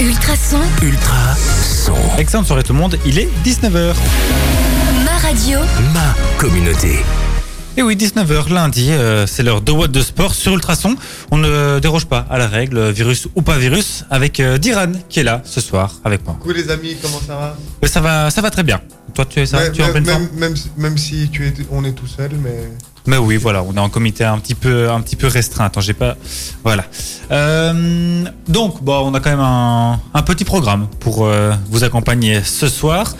Ultrason, Ultra son. Excellente soirée tout le monde, il est 19h. ma radio, Ma communauté. Et oui, 19h lundi, euh, c'est l'heure de Watt de sport sur Ultrason. On ne déroge pas à la règle, virus ou pas virus, avec euh, Diran qui est là ce soir avec moi. Coucou les amis, comment ça va? Mais ça va, ça va très bien. Toi, tu es ça, même, tu es en même, pleine forme? même, même, même si tu es, on est tout seul, mais Mais oui, voilà, on est en comité un petit peu, un petit peu restreint. Attends, j'ai pas, voilà. Euh, donc, bon, on a quand même un, un petit programme pour euh, vous accompagner ce soir,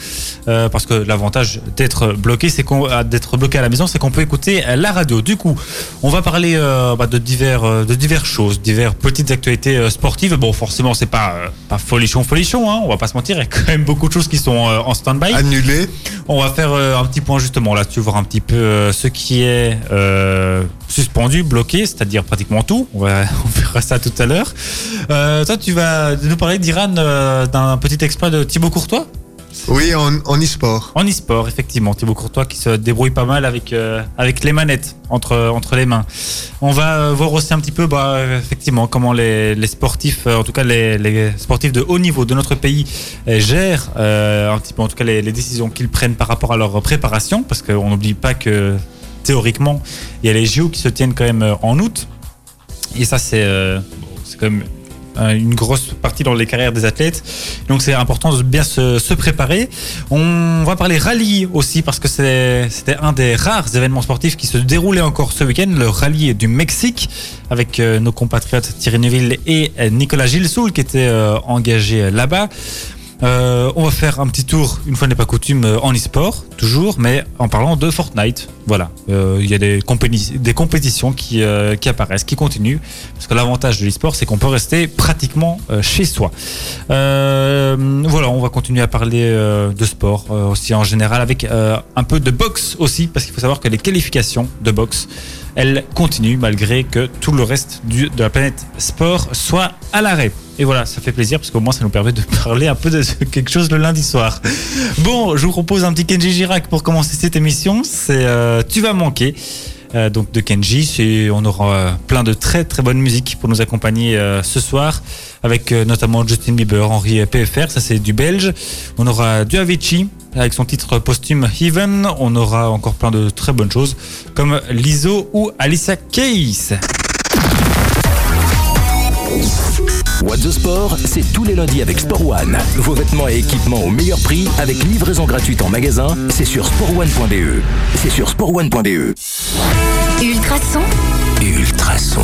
euh, parce que l'avantage d'être bloqué, c'est qu'on, d'être bloqué à la maison, c'est qu'on peut écouter la radio. Du coup, on va parler bah, de divers, de diverses choses, diverses petites actualités sportives. Bon, forcément, c'est pas, pas folichon, folichon, hein, on va pas se mentir. Il y a quand même beaucoup de choses qui sont en stand-by. annulé. On va faire un petit point justement là-dessus, voir un petit peu ce qui est euh, suspendu, bloqué, c'est-à-dire pratiquement tout. On, va, on verra ça tout à l'heure. Euh, toi, tu vas nous parler d'Iran euh, d'un petit exploit de Thibaut Courtois? Oui, en, e-sport. en e-sport, effectivement. Thibaut Courtois qui se débrouille pas mal avec, avec les manettes entre, entre les mains. On va voir aussi un petit peu, bah, effectivement, comment les, les sportifs, en tout cas les, les sportifs de haut niveau de notre pays, gèrent euh, un petit peu, en tout cas, les, les décisions qu'ils prennent par rapport à leur préparation. Parce qu'on n'oublie pas que théoriquement, il y a les JO qui se tiennent quand même euh, en août. Et ça, c'est euh, quand même euh, une grosse partie dans les carrières des athlètes. Donc c'est important de bien se, préparer. On va parler rallye aussi parce que c'était un des rares événements sportifs qui se déroulait encore ce week-end, le rallye du Mexique, avec nos compatriotes Thierry Neuville et Nicolas Gilsoul qui étaient engagés là-bas. Euh, on va faire un petit tour, une fois n'est pas coutume, euh, en e-sport, toujours, mais en parlant de Fortnite. Voilà, Euh, il y a des, des compétitions qui, qui apparaissent, qui continuent, parce que l'avantage de l'e-sport, c'est qu'on peut rester pratiquement chez soi. Voilà, on va continuer à parler de sport aussi en général, avec un peu de boxe aussi, parce qu'il faut savoir que les qualifications de boxe, elles continuent malgré que tout le reste de la planète sport soit à l'arrêt. Et voilà, ça fait plaisir parce qu'au moins ça nous permet de parler un peu de quelque chose le lundi soir. Bon, je vous propose un petit Kenji Girac pour commencer cette émission. C'est euh, Tu vas manquer. Euh, donc de Kenji, on aura plein de très très bonnes musiques pour nous accompagner euh, ce soir, avec euh, notamment Justin Bieber, Henri PFR, ça c'est du belge. On aura du Avicii avec son titre posthume Heaven. On aura encore plein de très bonnes choses comme Lizzo ou Alicia Keys. What the Sport, c'est tous les lundis avec Sport One. Vos vêtements et équipements au meilleur prix avec livraison gratuite en magasin. C'est sur sportone.be. C'est sur sportone.be. Ultrason, Ultra son.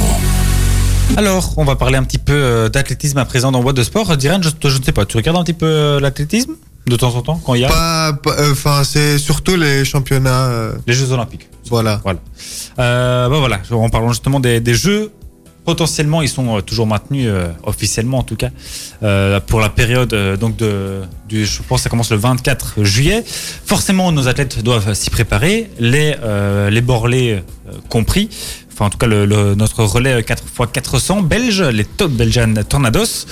Alors, on va parler un petit peu euh, d'athlétisme à présent dans What de Sport. Diran, je, je ne sais pas, tu regardes un petit peu euh, l'athlétisme de temps en temps quand il y a? Euh, enfin, c'est surtout les championnats. euh, les Jeux Olympiques. voilà. Voilà. Euh, bah voilà, en parlant justement des, des jeux, potentiellement ils sont euh, toujours maintenus euh, officiellement en tout cas euh, pour la période donc de du, je pense ça commence le 24 juillet. Forcément nos athlètes doivent s'y préparer, les les borlés compris. Enfin, en tout cas, notre relais 4x400 belge, les Top Belgian Tornados,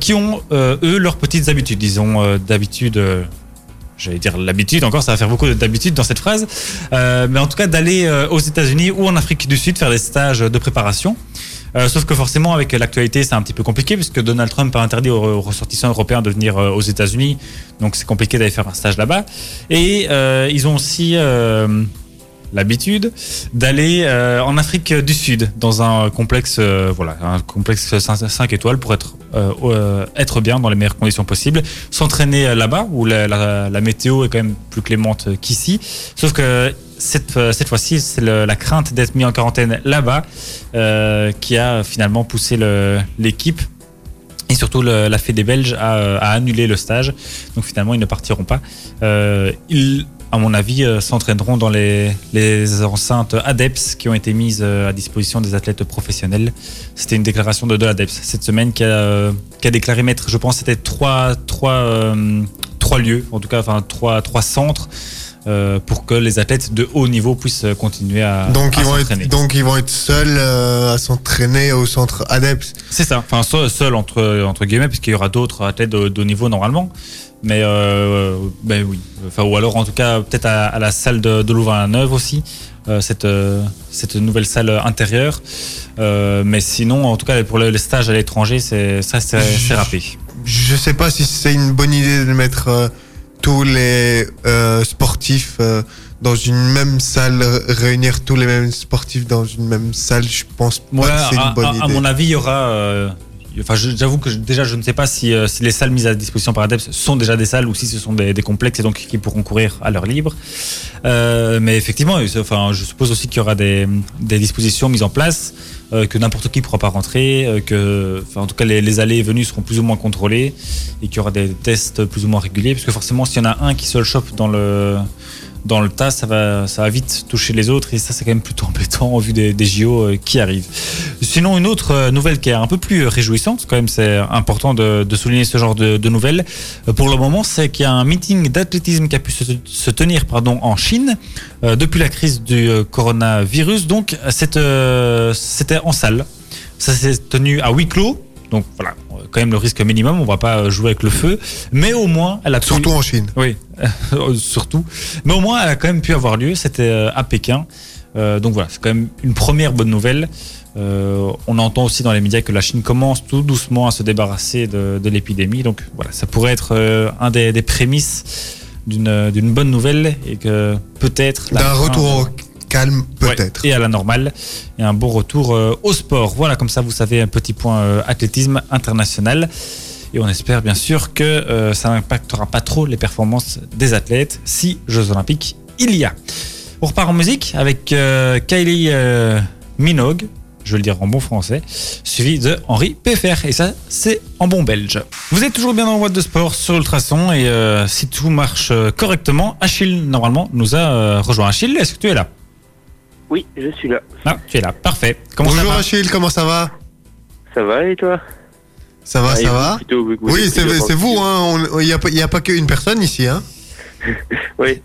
qui ont, eux, leurs petites habitudes. Ils ont d'habitude, j'allais dire l'habitude, encore, ça va faire beaucoup d'habitude dans cette phrase, mais en tout cas d'aller aux États-Unis ou en Afrique du Sud faire des stages de préparation. Euh, sauf que forcément, avec l'actualité, c'est un petit peu compliqué puisque Donald Trump a interdit aux, ressortissants européens de venir euh, aux États-Unis. Donc, c'est compliqué d'aller faire un stage là-bas. Et euh, ils ont aussi l'habitude d'aller en Afrique du Sud dans un complexe, voilà, un complexe 5, étoiles pour être être bien dans les meilleures conditions possibles, s'entraîner là-bas où la- la météo est quand même plus clémente qu'ici. Sauf que cette, euh, cette fois-ci, c'est la crainte d'être mis en quarantaine là-bas euh, qui a finalement poussé l'équipe et surtout la Fédé belge à, euh, à annuler le stage. Donc finalement, ils ne partiront pas. À mon avis, euh, s'entraîneront dans les, les enceintes ADEPS qui ont été mises euh, à disposition des athlètes professionnels. C'était une déclaration de, de l'ADEPS cette semaine qui a, euh, qui a déclaré mettre, je pense, c'était trois, trois, trois lieux, en tout cas, enfin trois, trois centres. euh, pour que les athlètes de haut niveau puissent continuer à, Donc, à ils vont s'entraîner. être, donc ils vont être seuls euh, à s'entraîner au centre ADEPS. C'est ça, enfin seul, seul entre, entre guillemets, puisqu'il y aura d'autres athlètes de, de haut niveau normalement. Mais euh, ben oui, enfin, ou alors en tout cas peut-être à, à la salle de, de Louvain-la-Neuve aussi, euh, cette, euh, cette nouvelle salle intérieure. Euh, mais sinon, en tout cas, pour le- les stages à l'étranger, c'est ça, c'est râpé. Je sais pas si c'est une bonne idée de mettre euh, tous les euh, sportifs euh, dans une même salle, réunir tous les mêmes sportifs dans une même salle. Je pense pas Ouais, que c'est une bonne à- à idée. mon avis, il y aura. Enfin, j'avoue que déjà, je ne sais pas si, euh, si les salles mises à disposition par Adeps sont déjà des salles ou si ce sont des, complexes et donc qui pourront courir à l'heure libre. Euh, mais effectivement, enfin, je suppose aussi qu'il y aura des, dispositions mises en place, euh, que n'importe qui ne pourra pas rentrer, que, en tout cas, les, les allées et venues seront plus ou moins contrôlées et qu'il y aura des tests plus ou moins réguliers, parce que forcément, s'il y en a un qui se chope dans le dans le tas, ça va, ça va vite toucher les autres et ça, c'est quand même plutôt embêtant en vue des, JO euh, qui arrivent. Sinon, une autre euh, nouvelle qui est un peu plus réjouissante, quand même, c'est important de, souligner ce genre de, nouvelles. Euh, Pour le moment, c'est qu'il y a un meeting d'athlétisme qui a pu se, tenir pardon, en Chine depuis la crise du coronavirus. Donc, c'était en salle. Ça s'est tenu à huis clos. Donc voilà, euh, quand même le risque minimum, on va pas euh, jouer avec le feu, mais au moins elle a pu- Surtout en Chine. oui, surtout. Mais au moins, elle a quand même pu avoir lieu. C'était euh, à Pékin. Euh, donc voilà, c'est quand même une première bonne nouvelle. Euh, on entend aussi dans les médias que la Chine commence tout doucement à se débarrasser de, de l'épidémie. Donc voilà, ça pourrait être euh, un des, des prémices d'une bonne nouvelle et que peut-être D'un retour calme, Ouais, peut-être. et à la normale. Et un bon retour euh, au sport. Voilà, comme ça, vous savez, un petit point euh, athlétisme international. Et on espère bien sûr que euh, ça n'impactera pas trop les performances des athlètes si Jeux Olympiques il y a. On repart en musique avec Kylie Minogue, je vais le dire en bon français, suivi de Henri Pfeffer. Et ça, c'est en bon belge. Vous êtes toujours bien dans le Watt de Sport sur Ultrason. Et euh, si tout marche correctement, Achille, normalement, nous a euh, rejoint. Achille, est-ce que tu es là? Oui, je suis là. ah, tu es là, parfait. Comment Bonjour ça va Achille, comment ça va? Ça va et toi? Ça va, Ah, ça va? plutôt, vous Oui, c'est vous, hein. Il n'y a, pas- y a pas qu'une personne ici, hein. Oui,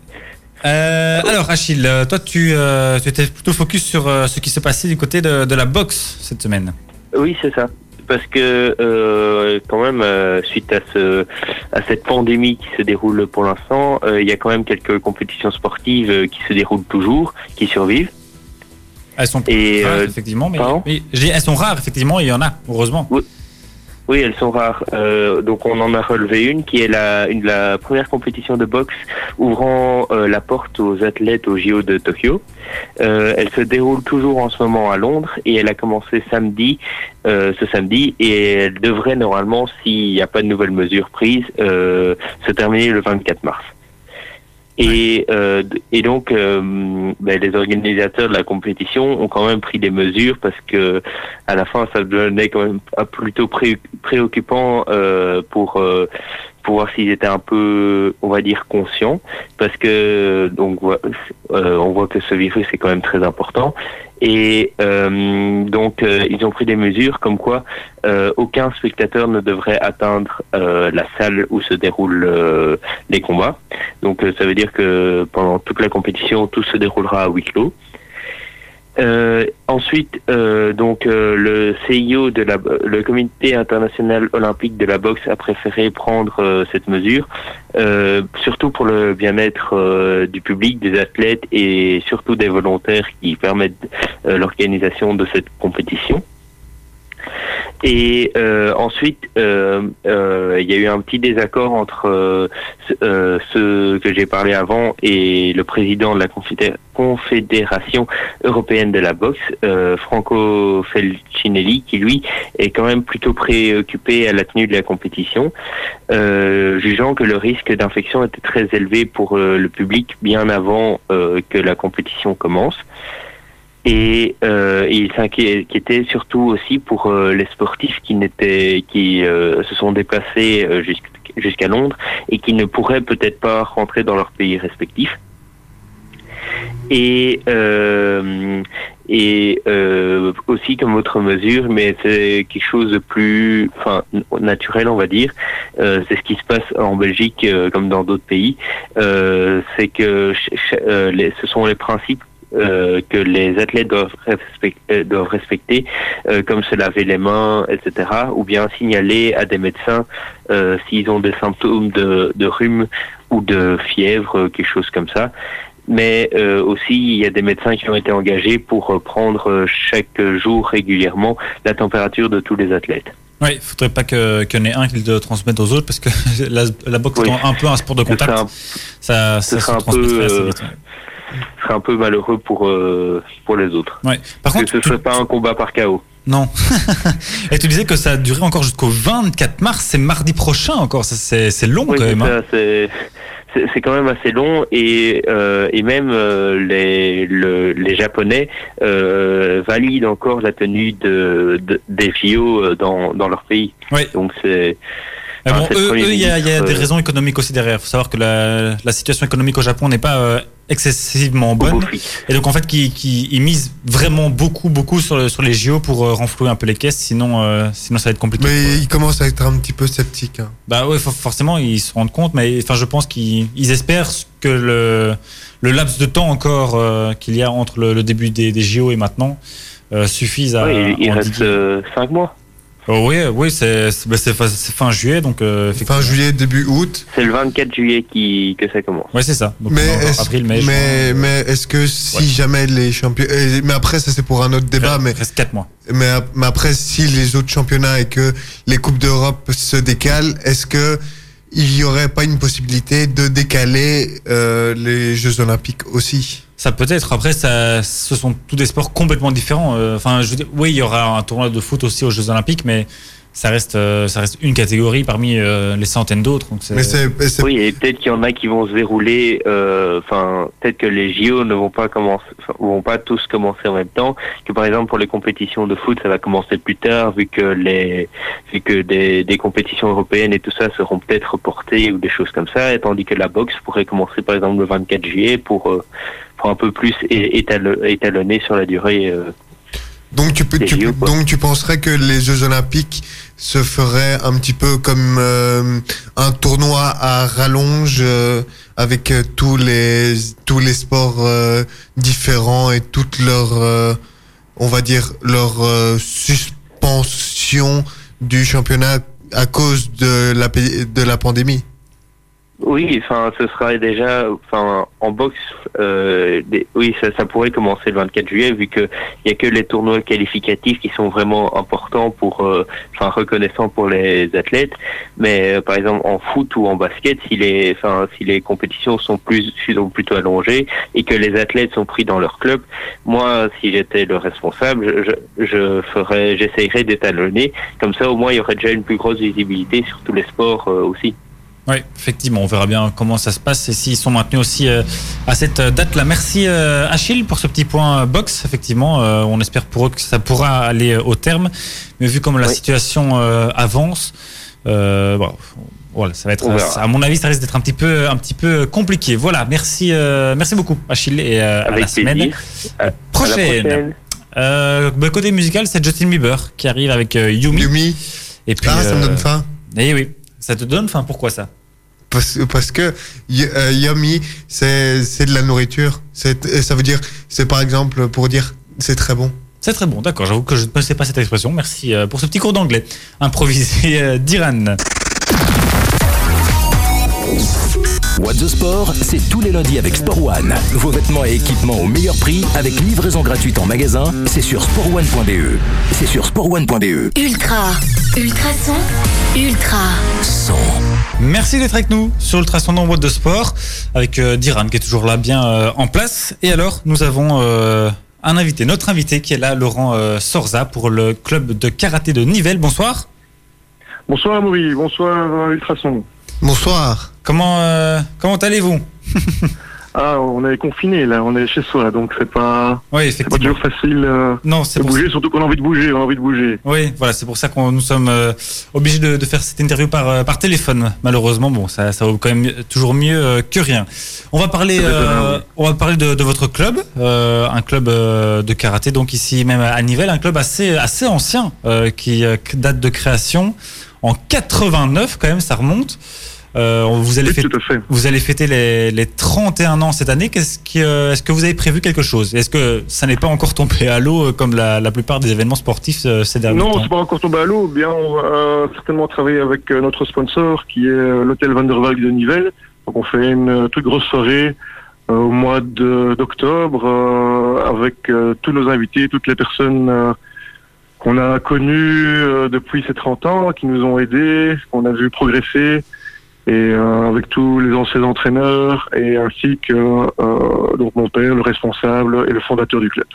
Euh, alors Achille, euh, toi tu, euh, tu étais plutôt focus sur euh, ce qui se passait du côté de, de la boxe cette semaine. oui, c'est ça. Parce que euh, quand même, euh, suite à ce à cette pandémie qui se déroule pour l'instant, euh, il y a quand même quelques compétitions sportives qui se déroulent toujours, qui survivent. Elles sont Et, rares euh, effectivement, mais, pardon mais je dis, elles sont rares effectivement, et il y en a heureusement. Oui, elles sont rares. Euh, donc on en a relevé une qui est la, une, la première compétition de boxe ouvrant euh, la porte aux athlètes au JO de Tokyo. Euh, elle se déroule toujours en ce moment à Londres et elle a commencé samedi, ce samedi, et elle devrait normalement, s'il n'y a pas de nouvelles mesures prises, se terminer le 24 mars. Et, euh, et donc, euh, ben, les organisateurs de la compétition ont quand même pris des mesures parce que à la fin, ça devenait quand même un plutôt pré- préoccupant euh, pour euh, pour voir s'ils étaient un peu, on va dire, conscients, parce que donc euh, on voit que ce virus est quand même très important. Et euh, donc, euh, ils ont pris des mesures comme quoi euh, aucun spectateur ne devrait atteindre la salle où se déroulent les combats. Donc, ça veut dire que pendant toute la compétition, tout se déroulera à huis clos. Euh, ensuite, euh, donc euh, le CIO de la, le Comité international olympique de la boxe a préféré prendre cette mesure, surtout pour le bien-être du public, des athlètes et surtout des volontaires qui permettent l'organisation de cette compétition. Et euh, ensuite, euh, euh, il y a eu un petit désaccord entre euh, ce- euh, que j'ai parlé avant et le président de la confédé- Confédération européenne de la boxe, euh, Franco Felcinelli, qui lui est quand même plutôt préoccupé à la tenue de la compétition, euh, jugeant que le risque d'infection était très élevé pour euh, le public bien avant euh, que la compétition commence. Et, euh, il s'inquiétait surtout aussi pour euh, les sportifs qui n'étaient, qui euh, se sont déplacés euh, jusqu'- jusqu'à Londres et qui ne pourraient peut-être pas rentrer dans leur pays respectif. Et euh, et aussi comme autre mesure, mais c'est quelque chose de plus, enfin naturel, on va dire. C'est ce qui se passe en Belgique comme dans d'autres pays. C'est que ce sont les principes euh, que les athlètes doivent, respect- euh, doivent respecter, euh, comme se laver les mains, etc., ou bien signaler à des médecins euh, s'ils ont des symptômes de, de rhume ou de fièvre, quelque chose comme ça. mais aussi il y a des médecins qui ont été engagés pour prendre chaque jour régulièrement la température de tous les athlètes. Oui, il faudrait pas qu'il y en ait un qui le transmette aux autres parce que la, la boxe Oui. étant un peu un sport de contact, ça, ça se transmettrait assez vite. ouais. Ce serait un peu malheureux pour, euh, pour les autres. Ouais. Par Que contre, ce tu- serait pas un combat par chaos. non. Et tu disais que ça a duré encore jusqu'au 24 mars, c'est mardi prochain encore. C'est long Oui, quand même. hein. c'est quand même assez long et, euh, et même euh, les, le- les Japonais euh, valident encore la tenue de, de- des JO dans, dans leur pays. Oui. Donc c'est Mais bon, eux, il y a, il y a des euh, raisons économiques aussi derrière. Il faut savoir que la, la situation économique au Japon n'est pas euh, excessivement bonne. Et donc en fait, qui, qui ils misent vraiment beaucoup, beaucoup sur, le- sur les JO pour euh, renflouer un peu les caisses. Sinon, euh, sinon ça va être compliqué. Mais il commence à être un petit peu sceptique. hein. Bah ouais, for- forcément, ils se rendent compte, mais enfin, je pense qu'ils ils espèrent que le, le laps de temps encore euh, qu'il y a entre le, le début des, des JO et maintenant euh, suffise à. Ouais, il, il reste euh, cinq mois. Oh, oui, oui, c'est c'est- c'est fin, juillet, donc euh, Fin juillet, début août. C'est le 24 juillet qui, que ça commence. Ouais, c'est ça. Donc, Mais encore est-ce avril, mai, mais, mais est-ce que si Ouais. jamais les champions. Mais après, ça c'est pour un autre débat. Il Mais, reste 4 mois. mais, mais après, si les autres championnats et que les Coupes d'Europe se décalent, est-ce que il y aurait pas une possibilité de décaler euh, les Jeux Olympiques aussi Ça peut être. Après, ça, ce sont tous des sports complètement différents. Euh, Enfin, oui, il y aura un tournoi de foot aussi aux Jeux Olympiques, mais ça reste, euh, ça reste une catégorie parmi euh, les centaines d'autres. Oui, et peut-être qu'il y en a qui vont se dérouler. euh, Enfin, peut-être que les JO ne vont pas commencer, enfin, vont pas tous commencer en même temps. Que par exemple pour les compétitions de foot, ça va commencer plus tard, vu que les, vu que des, des compétitions européennes et tout ça seront peut-être reportées ou des choses comme ça, et tandis que la boxe pourrait commencer par exemple le 24 juillet pour euh, pour un peu plus étalonner sur la durée. euh, donc tu peux tu, donc tu penserais que les Jeux Olympiques se feraient un petit peu comme euh, un tournoi à rallonge euh, avec euh, tous les tous les sports euh, différents et toutes leurs euh, on va dire leur euh, suspension du championnat à cause de la de la pandémie. Oui, enfin, ce sera déjà, en boxe, euh, oui, ça, ça pourrait commencer le 24 juillet, vu que y a que les tournois qualificatifs qui sont vraiment importants pour, euh, reconnaissants pour les athlètes. Mais euh, par exemple, en foot ou en basket, si les, enfin, si les compétitions sont plus, sont plutôt allongées et que les athlètes sont pris dans leur club, moi, si j'étais le responsable, je, je, je ferais, j'essayerais d'étalonner. Comme ça, au moins, il y aurait déjà une plus grosse visibilité sur tous les sports euh, aussi. Oui, effectivement, on verra bien comment ça se passe et s'ils sont maintenus aussi euh, à cette date-là. Merci euh, Achille pour ce petit point euh, box. Effectivement, euh, on espère pour eux que ça pourra aller euh, au terme. Mais vu comme la Oui. situation euh, avance, euh, bon, voilà, ça va être. À mon avis, ça risque d'être un petit peu, un petit peu compliqué. Voilà, merci, euh, merci beaucoup Achille et euh, à la semaine. À- à la prochaine. Euh, bah, côté musical, c'est Justin Bieber qui arrive avec euh, Yumi. Yumi, Et puis, ah ça me euh, donne faim. Eh oui, ça te donne faim. Pourquoi ça? Parce, que euh, yummy, c'est de la nourriture. Ça veut dire, c'est par exemple pour dire c'est très bon. C'est très bon, d'accord. J'avoue que je ne connaissais pas cette expression. Merci euh, pour ce petit cours d'anglais improvisé euh, d'Iran. What the Sport, c'est tous les lundis avec Sport One. Vos vêtements et équipements au meilleur prix avec livraison gratuite en magasin, c'est sur sportone.be. C'est sur sportone.be. Ultra. Ultrason. Ultra. Son. Merci d'être avec nous sur Ultrasondant What de Sport avec euh, Diran qui est toujours là bien euh, en place. Et alors, nous avons euh, un invité, notre invité qui est là, Laurent euh, Sorza pour le club de karaté de Nivelles. Bonsoir. Bonsoir Amaury, bonsoir Ultrason. Bonsoir. Comment, euh, comment allez-vous? Ah, on est confiné là, on est chez soi, donc c'est pas, Oui, c'est pas toujours facile euh, Non, de bouger, surtout qu'on a envie de bouger, on a envie de bouger. Oui, voilà, c'est pour ça qu'on nous sommes euh, obligés de, de faire cette interview par, euh, par téléphone. Malheureusement, bon, ça, ça vaut quand même toujours mieux que rien. On va parler, on va parler de, de votre club, un club de karaté, donc ici même à Nivelles, un club assez assez ancien qui date de création en 89 quand même, ça remonte. Euh, vous allez Oui, fêter, vous allez fêter les, les 31 ans cette année. Qu'est-ce qui, euh, est-ce que vous avez prévu quelque chose? Est-ce que ça n'est pas encore tombé à l'eau euh, comme la, la plupart des événements sportifs euh, ces derniers Non, temps? c'est pas encore tombé à l'eau. Bien, on va euh, certainement travailler avec notre sponsor qui est l'hôtel Van der Valk de Nivelles. Donc on fait une toute grosse soirée au mois de- d'octobre avec tous nos invités, toutes les personnes qu'on a connues depuis ces 30 ans, qui nous ont aidés, qu'on a vu progresser, et euh, avec tous les anciens entraîneurs, et ainsi que euh, donc mon père, le responsable et le fondateur du club.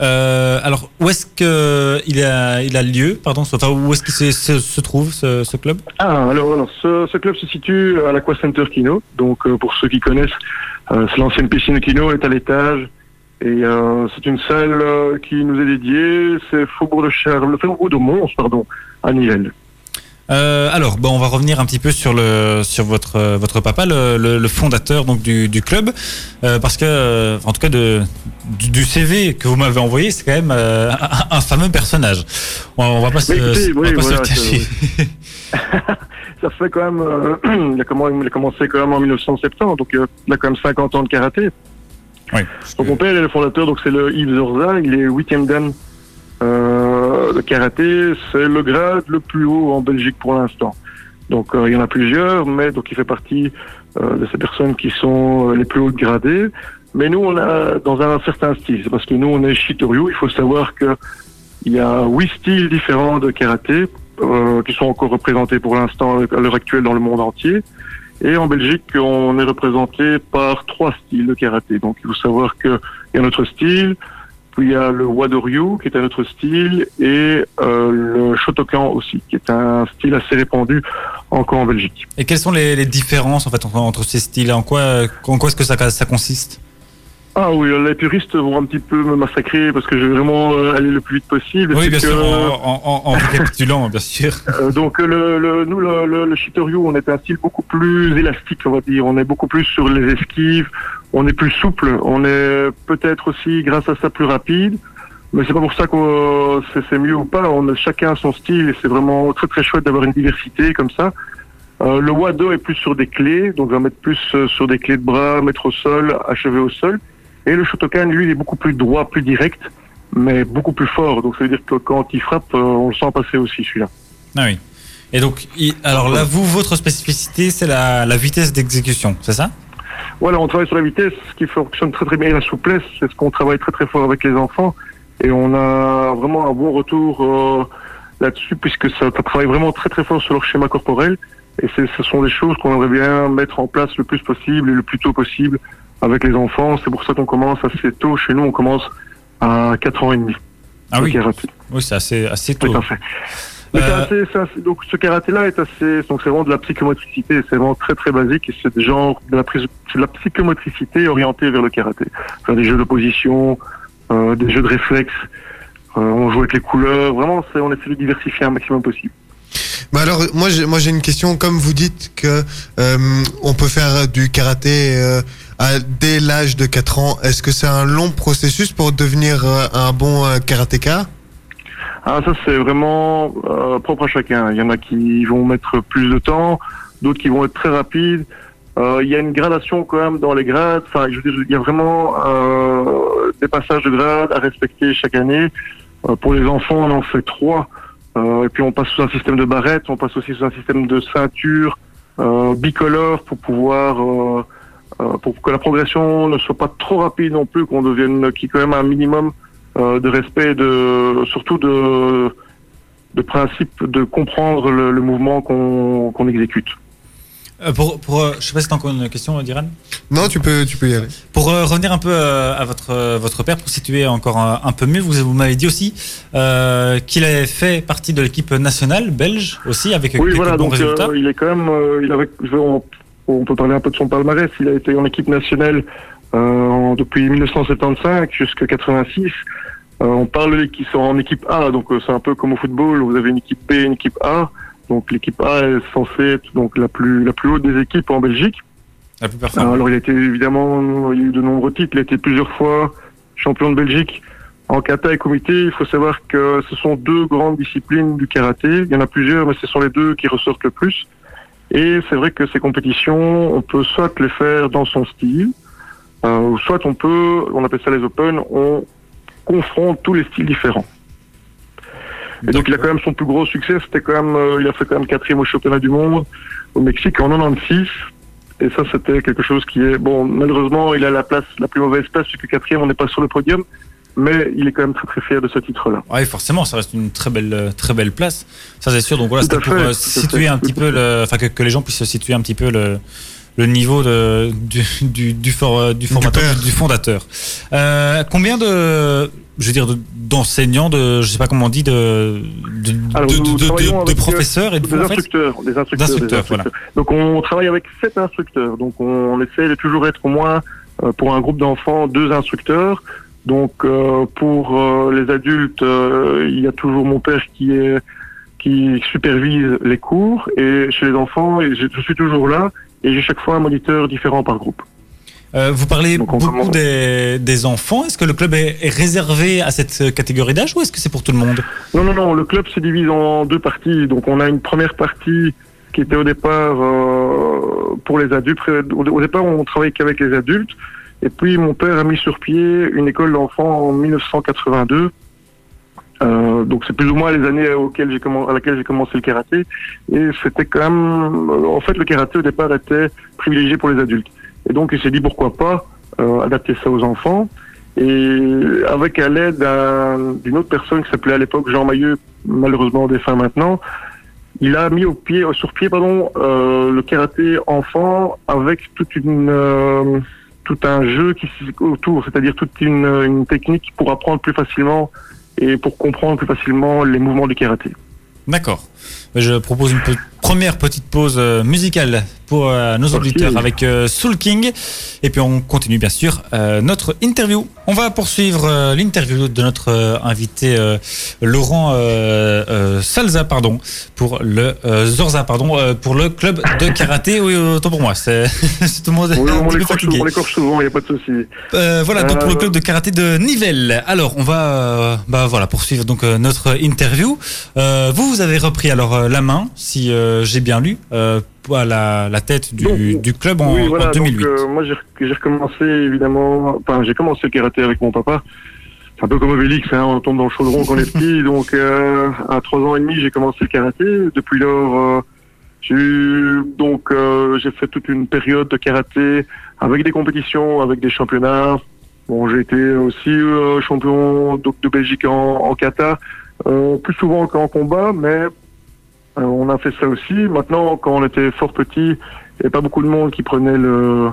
Euh, alors, où est-ce que il a, il a lieu, pardon, enfin, où est-ce qu'il se, trouve ce, ce club? Ah, alors, alors ce, ce club se situe à l'Aqua Center Kino. Donc, pour ceux qui connaissent, c'est l'ancienne piscine Kino, est à l'étage. Et c'est une salle qui nous est dédiée. C'est Faubourg de Charles, le Faubourg de Mons, pardon, à Nivelles. Euh, alors, bon, on va revenir un petit peu sur le sur votre euh, votre papa, le, le, le fondateur donc du, du club, euh, parce que euh, en tout cas de du, du CV que vous m'avez envoyé, c'est quand même euh, un, un fameux personnage. On, on va pas se, écoutez, on va oui, se le cacher. Ça fait quand même... euh, il, a commencé quand même en 1970, donc euh, il a quand même 50 ans de karaté. Oui. Donc mon père est le fondateur, donc c'est le Yves Zorza, il est huitième dan euh, de karaté. C'est le grade le plus haut en Belgique pour l'instant. Donc euh, il y en a plusieurs, mais donc il fait partie euh, de ces personnes qui sont les plus hautes gradées. Mais nous on a dans un certain style, c'est parce que nous on est Shitoryu. Il faut savoir que il y a huit styles différents de karaté euh, qui sont encore représentés pour l'instant à l'heure actuelle dans le monde entier. Et en Belgique, on est représenté par trois styles de karaté. Donc, il faut savoir qu'il y a notre style, il y a le Wadoryu, qui est un autre style, et euh, le Shotokan aussi, qui est un style assez répandu encore en Belgique. Et quelles sont les, les différences en fait entre, entre ces styles En quoi en quoi est-ce que ça, ça consiste? Ah oui, les puristes vont un petit peu me massacrer parce que je vais vraiment euh, aller le plus vite possible. Oui, bien que, sûr, en, en, en récapitulant, bien sûr. Euh, donc le, le, nous, le, le, le Shitoryu, on est un style beaucoup plus élastique, on va dire. On est beaucoup plus sur les esquives, on est plus souple, on est peut-être aussi, grâce à ça, plus rapide. Mais c'est pas pour ça que c'est mieux ou pas. On a chacun son style et c'est vraiment très très chouette d'avoir une diversité comme ça. Euh, le Wado est plus sur des clés, donc on va mettre plus euh, sur des clés de bras, mettre au sol, achever au sol. Et le Shotokan, lui, il est beaucoup plus droit, plus direct, mais beaucoup plus fort. Donc ça veut dire que quand il frappe, euh, on le sent passer aussi celui-là. Ah oui. Et donc, alors là, vous, votre spécificité, c'est la vitesse d'exécution, c'est ça? Voilà, on travaille sur la vitesse, ce qui fonctionne très très bien, et la souplesse, c'est ce qu'on travaille très très fort avec les enfants, et on a vraiment un bon retour euh, là-dessus, puisque ça, ça travaille vraiment très très fort sur leur schéma corporel, et ce sont des choses qu'on aimerait bien mettre en place le plus possible et le plus tôt possible avec les enfants. C'est pour ça qu'on commence assez tôt. Chez nous, on commence à 4 ans et demi. Ah oui, oui c'est assez, assez tôt. Mais Euh, assez- donc ce karaté-là est assez, donc c'est vraiment de la psychomotricité, c'est vraiment très très basique et c'est genre de la, prise- c'est de la psychomotricité orientée vers le karaté. Faire des jeux d'opposition, euh, des jeux de réflexe, euh, on joue avec les couleurs, vraiment c'est, on essaie de diversifier un maximum possible. Bah alors, moi j'ai, moi j'ai une question. Comme vous dites que euh, on peut faire du karaté euh, à, dès l'âge de 4 ans, est-ce que c'est un long processus pour devenir euh, un bon euh, karatéka? Ah, ça c'est vraiment euh, propre à chacun. Il y en a qui vont mettre plus de temps, d'autres qui vont être très rapides. Euh, il y a une gradation quand même dans les grades. Enfin, je veux dire, il y a vraiment euh, des passages de grades à respecter chaque année. Pour les enfants, on en fait trois. Et puis on passe sous un système de barrette, on passe aussi sous un système de ceinture bicolore pour pouvoir pour que la progression ne soit pas trop rapide non plus, qu'on devienne qui quand même un minimum de respect, de surtout de de principe de comprendre le, le mouvement qu'on qu'on exécute. Euh, pour, pour, euh, je sais pas si t'as encore une question, Diran. Non, tu peux, tu peux y aller. Pour euh, revenir un peu euh, à votre euh, votre père, pour situer encore un, un peu mieux, vous, vous m'avez dit aussi euh, qu'il avait fait partie de l'équipe nationale belge aussi avec Oui, quelques voilà, bons donc résultats. euh, il est quand même, euh, il avait, on, on peut parler un peu de son palmarès. Il a été en équipe nationale euh, en- depuis 1975 jusqu'à 86. Euh, on parle qu'ils sont en équipe A, donc euh, c'est un peu comme au football. Vous avez une équipe B, et une équipe A. Donc l'équipe A est censée être donc la plus la plus haute des équipes en Belgique. La plus performante. Alors il a été évidemment, il y a eu de nombreux titres. Il a été plusieurs fois champion de Belgique en kata et comité. Il faut savoir que ce sont deux grandes disciplines du karaté. Il y en a plusieurs, mais ce sont les deux qui ressortent le plus. Et c'est vrai que ces compétitions, on peut soit les faire dans son style, euh, ou soit on peut, on appelle ça les open, on confronte tous les styles différents. Et donc il a quand même son plus gros succès, c'était quand même, euh, il a fait quand même quatrième au championnat du monde au Mexique en 96. Et ça, c'était quelque chose qui est bon. Malheureusement, il a la place, la plus mauvaise place, puisque quatrième, on n'est pas sur le podium. Mais il est quand même très très fier de ce titre-là. Oui, forcément, ça reste une très belle, euh, très belle place. Ça, c'est sûr. Donc voilà, c'était pour fait, euh, situer un petit peu, le, enfin que, que les gens puissent situer un petit peu le, le niveau de, du, du, du, for- du formateur, du, fondateur. Euh, combien de, je veux dire, de- d'enseignants, de, je sais pas comment on dit, de, de, Alors, de, euh, professeurs et de Des vous, en fait instructeurs, des instructeurs, des D'instructeurs, voilà. Donc on travaille avec sept instructeurs. Donc on, essaie de toujours être au moins euh, pour un groupe d'enfants deux instructeurs. Donc euh, pour euh, les adultes, euh, il y a toujours mon père qui est qui supervise les cours et chez les enfants, je suis toujours là et j'ai chaque fois un moniteur différent par groupe. Euh, vous parlez beaucoup commence- des, des enfants. Est-ce que le club est, est réservé à cette catégorie d'âge ou est-ce que c'est pour tout le monde? Non, non, non, le club se divise en deux parties. Donc on a une première partie qui était au départ euh, pour les adultes. Au au départ, on travaillait qu'avec les adultes. Et puis mon père a mis sur pied une école d'enfants en 1982. Euh, donc c'est plus ou moins les années auxquelles j'ai à laquelle j'ai commencé le karaté. Et c'était quand même... euh, En fait, le karaté au départ était privilégié pour les adultes. Et donc il s'est dit pourquoi pas euh, adapter ça aux enfants. Et avec à l'aide d'un- d'une autre personne qui s'appelait à l'époque Jean Mailleux, malheureusement défunt maintenant, il a mis au pied, euh, sur pied pardon, euh, le karaté enfant avec toute une, euh, tout un jeu qui autour, c'est-à-dire toute une, une technique pour apprendre plus facilement et pour comprendre plus facilement les mouvements du karaté. D'accord. Je propose une première petite pause euh, musicale pour euh, nos auditeurs avec euh, Soul King. Et puis on continue bien sûr notre interview. On va poursuivre l'interview de notre invité Laurent Salza, pardon, pour le Zorza, pardon, pour le club de karaté. Oui, autant pour moi. C'est tout le monde Oui, on l'écorche souvent, il n'y a pas de souci. Euh, voilà, donc pour le club de karaté de Nivelles. Alors, on va bah, voilà, poursuivre donc notre interview. Euh, vous, vous avez repris alors euh, la main, si euh, j'ai bien lu, euh, à la, la tête du, Donc, du club en, oui, voilà, en 2008. Donc, moi, j'ai recommencé, évidemment, enfin, j'ai commencé le karaté avec mon papa. C'est un peu comme Obélix, hein, on tombe dans le chaudron quand on est petit. Donc, à trois ans et demi, j'ai commencé le karaté. Depuis lors, j'ai eu- donc, euh, j'ai fait toute une période de karaté avec des compétitions, avec des championnats. Bon, j'ai été aussi euh, champion de, de Belgique en, en kata, euh, plus souvent qu'en combat, mais on a fait ça aussi. Maintenant, quand on était fort petit, il n'y avait pas beaucoup de monde qui prenait le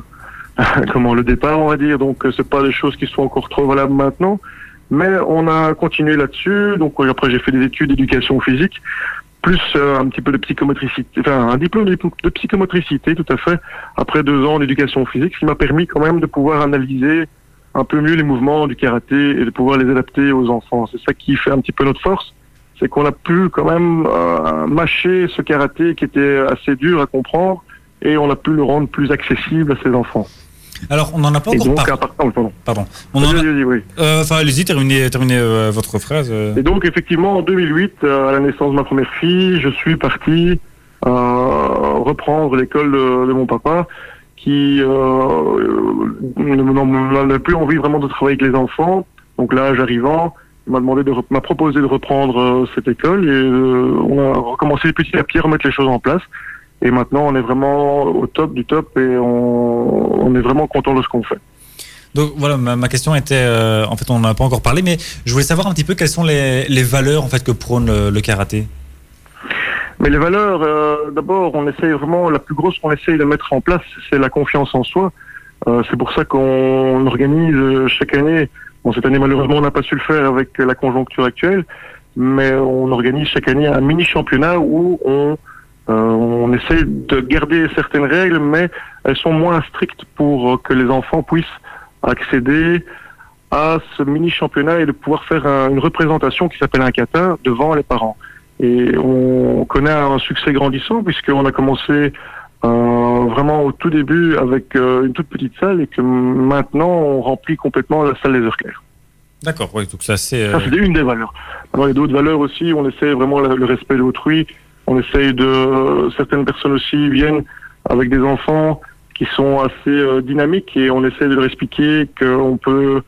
comment le départ, on va dire. Donc, euh, c'est pas des choses qui sont encore trop valables maintenant. Mais on a continué là-dessus. Donc, euh, après, j'ai fait des études d'éducation physique, plus euh, un petit peu de psychomotricité, enfin un diplôme de psychomotricité, tout à fait. Après deux ans d'éducation physique, ce qui m'a permis quand même de pouvoir analyser un peu mieux les mouvements du karaté et de pouvoir les adapter aux enfants. C'est ça qui fait un petit peu notre force c'est qu'on a pu quand même euh, mâcher ce karaté qui était assez dur à comprendre et on a pu le rendre plus accessible à ses enfants. Alors, on n'en a pas Et encore parlé. pardon. Pardon. On en a- oui. euh, Enfin, allez-y, terminez, terminez euh, votre phrase. euh. Et donc, effectivement, en 2008, euh, à la naissance de ma première fille, je suis parti euh, reprendre l'école de, de mon papa, qui euh, n'avait plus envie vraiment de travailler avec les enfants. Donc là, j'arrivant, il m'a demandé de m'a proposé de reprendre euh, cette école et euh, on a recommencé petit à petit à remettre les choses en place. Et maintenant, on est vraiment au top du top et on, on est vraiment content de ce qu'on fait. Donc voilà, ma, ma question était, euh, en fait, on n'en a pas encore parlé, mais je voulais savoir un petit peu quelles sont les, les valeurs en fait que prône le, le karaté. Mais les valeurs, d'abord, on essaye vraiment, la plus grosse qu'on essaye de mettre en place, c'est la confiance en soi. C'est pour ça qu'on organise chaque année, bon cette année malheureusement on n'a pas su le faire avec la conjoncture actuelle, mais on organise chaque année un mini championnat où on, euh, on essaie de garder certaines règles, mais elles sont moins strictes pour que les enfants puissent accéder à ce mini championnat et de pouvoir faire un- une représentation qui s'appelle un kata devant les parents. Et on connaît un succès grandissant puisqu'on a commencé euh, vraiment au tout début avec euh, une toute petite salle et que maintenant on remplit complètement la salle des heures claires. D'accord, oui, donc c'est assez. euh, Ça c'est une des valeurs. Alors il y a d'autres valeurs aussi, on essaie vraiment le, le respect de autrui, on essaye de... Certaines personnes aussi viennent avec des enfants qui sont assez euh, dynamiques et on essaie de leur expliquer qu'on peut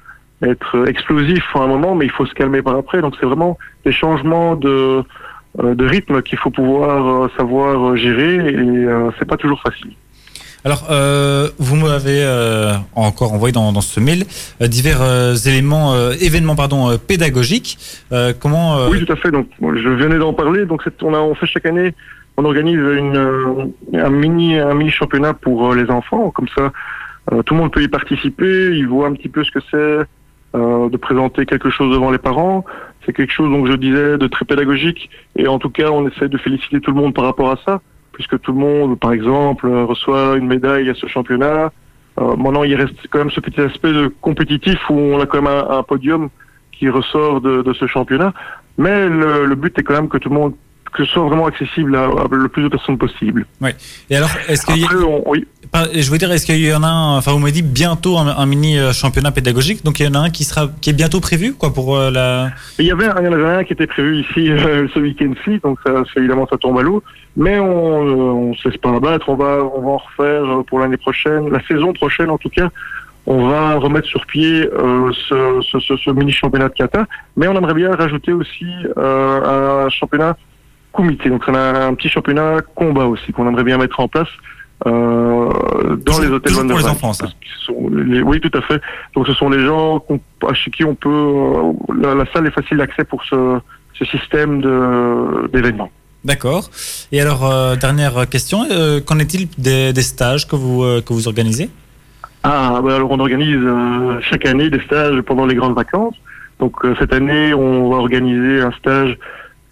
être explosif à un moment mais il faut se calmer par après. Donc c'est vraiment des changements de, de rythme qu'il faut pouvoir euh, savoir euh, gérer et euh, c'est pas toujours facile. Alors, euh, vous m'avez euh, encore envoyé dans, dans ce mail euh, divers euh, éléments, euh, événements pardon, euh, pédagogiques. Euh, comment euh, Oui, tout à fait. Donc, je venais d'en parler. Donc, on, a, on fait chaque année, on organise une, euh, un mini, un mini championnat pour euh, les enfants. Comme ça, euh, tout le monde peut y participer. Ils voient un petit peu ce que c'est euh, de présenter quelque chose devant les parents. C'est quelque chose, donc je disais, de très pédagogique. Et en tout cas, on essaie de féliciter tout le monde par rapport à ça, puisque tout le monde, par exemple, reçoit une médaille à ce championnat. Euh, maintenant, il reste quand même ce petit aspect de compétitif où on a quand même un, podium qui ressort de, de ce championnat. Mais le, le but est quand même que tout le monde, que ce soit vraiment accessible à, à le plus de personnes possible. Et alors, est-ce qu'il y a- on- oui. Je veux dire, est-ce qu'il y en a un, enfin vous m'avez dit bientôt un, un mini euh, championnat pédagogique, donc il y en a un qui sera, qui est bientôt prévu, quoi, pour euh, la. Il y avait, il y en avait un qui était prévu ici euh, ce week-end-ci, donc ça, évidemment ça tombe à l'eau. Mais on, euh, on se laisse pas abattre, on va, on va en refaire pour l'année prochaine, la saison prochaine en tout cas. On va remettre sur pied ce, ce, ce, ce mini championnat de kata, mais on aimerait bien rajouter aussi un championnat comité. Donc on a un petit championnat combat aussi qu'on aimerait bien mettre en place euh, dans les hôtels toujours pour les Wonderland. enfants, ça. Sont les- oui, tout à fait. Donc ce sont les gens qu'on- chez qui on peut euh, la, la salle est facile d'accès pour ce, ce système d'événements. D'accord. Et alors euh, dernière question, qu'en est-il des, des stages que vous que vous organisez? Ah, bah alors on organise chaque année des stages pendant les grandes vacances. Donc cette année, on va organiser un stage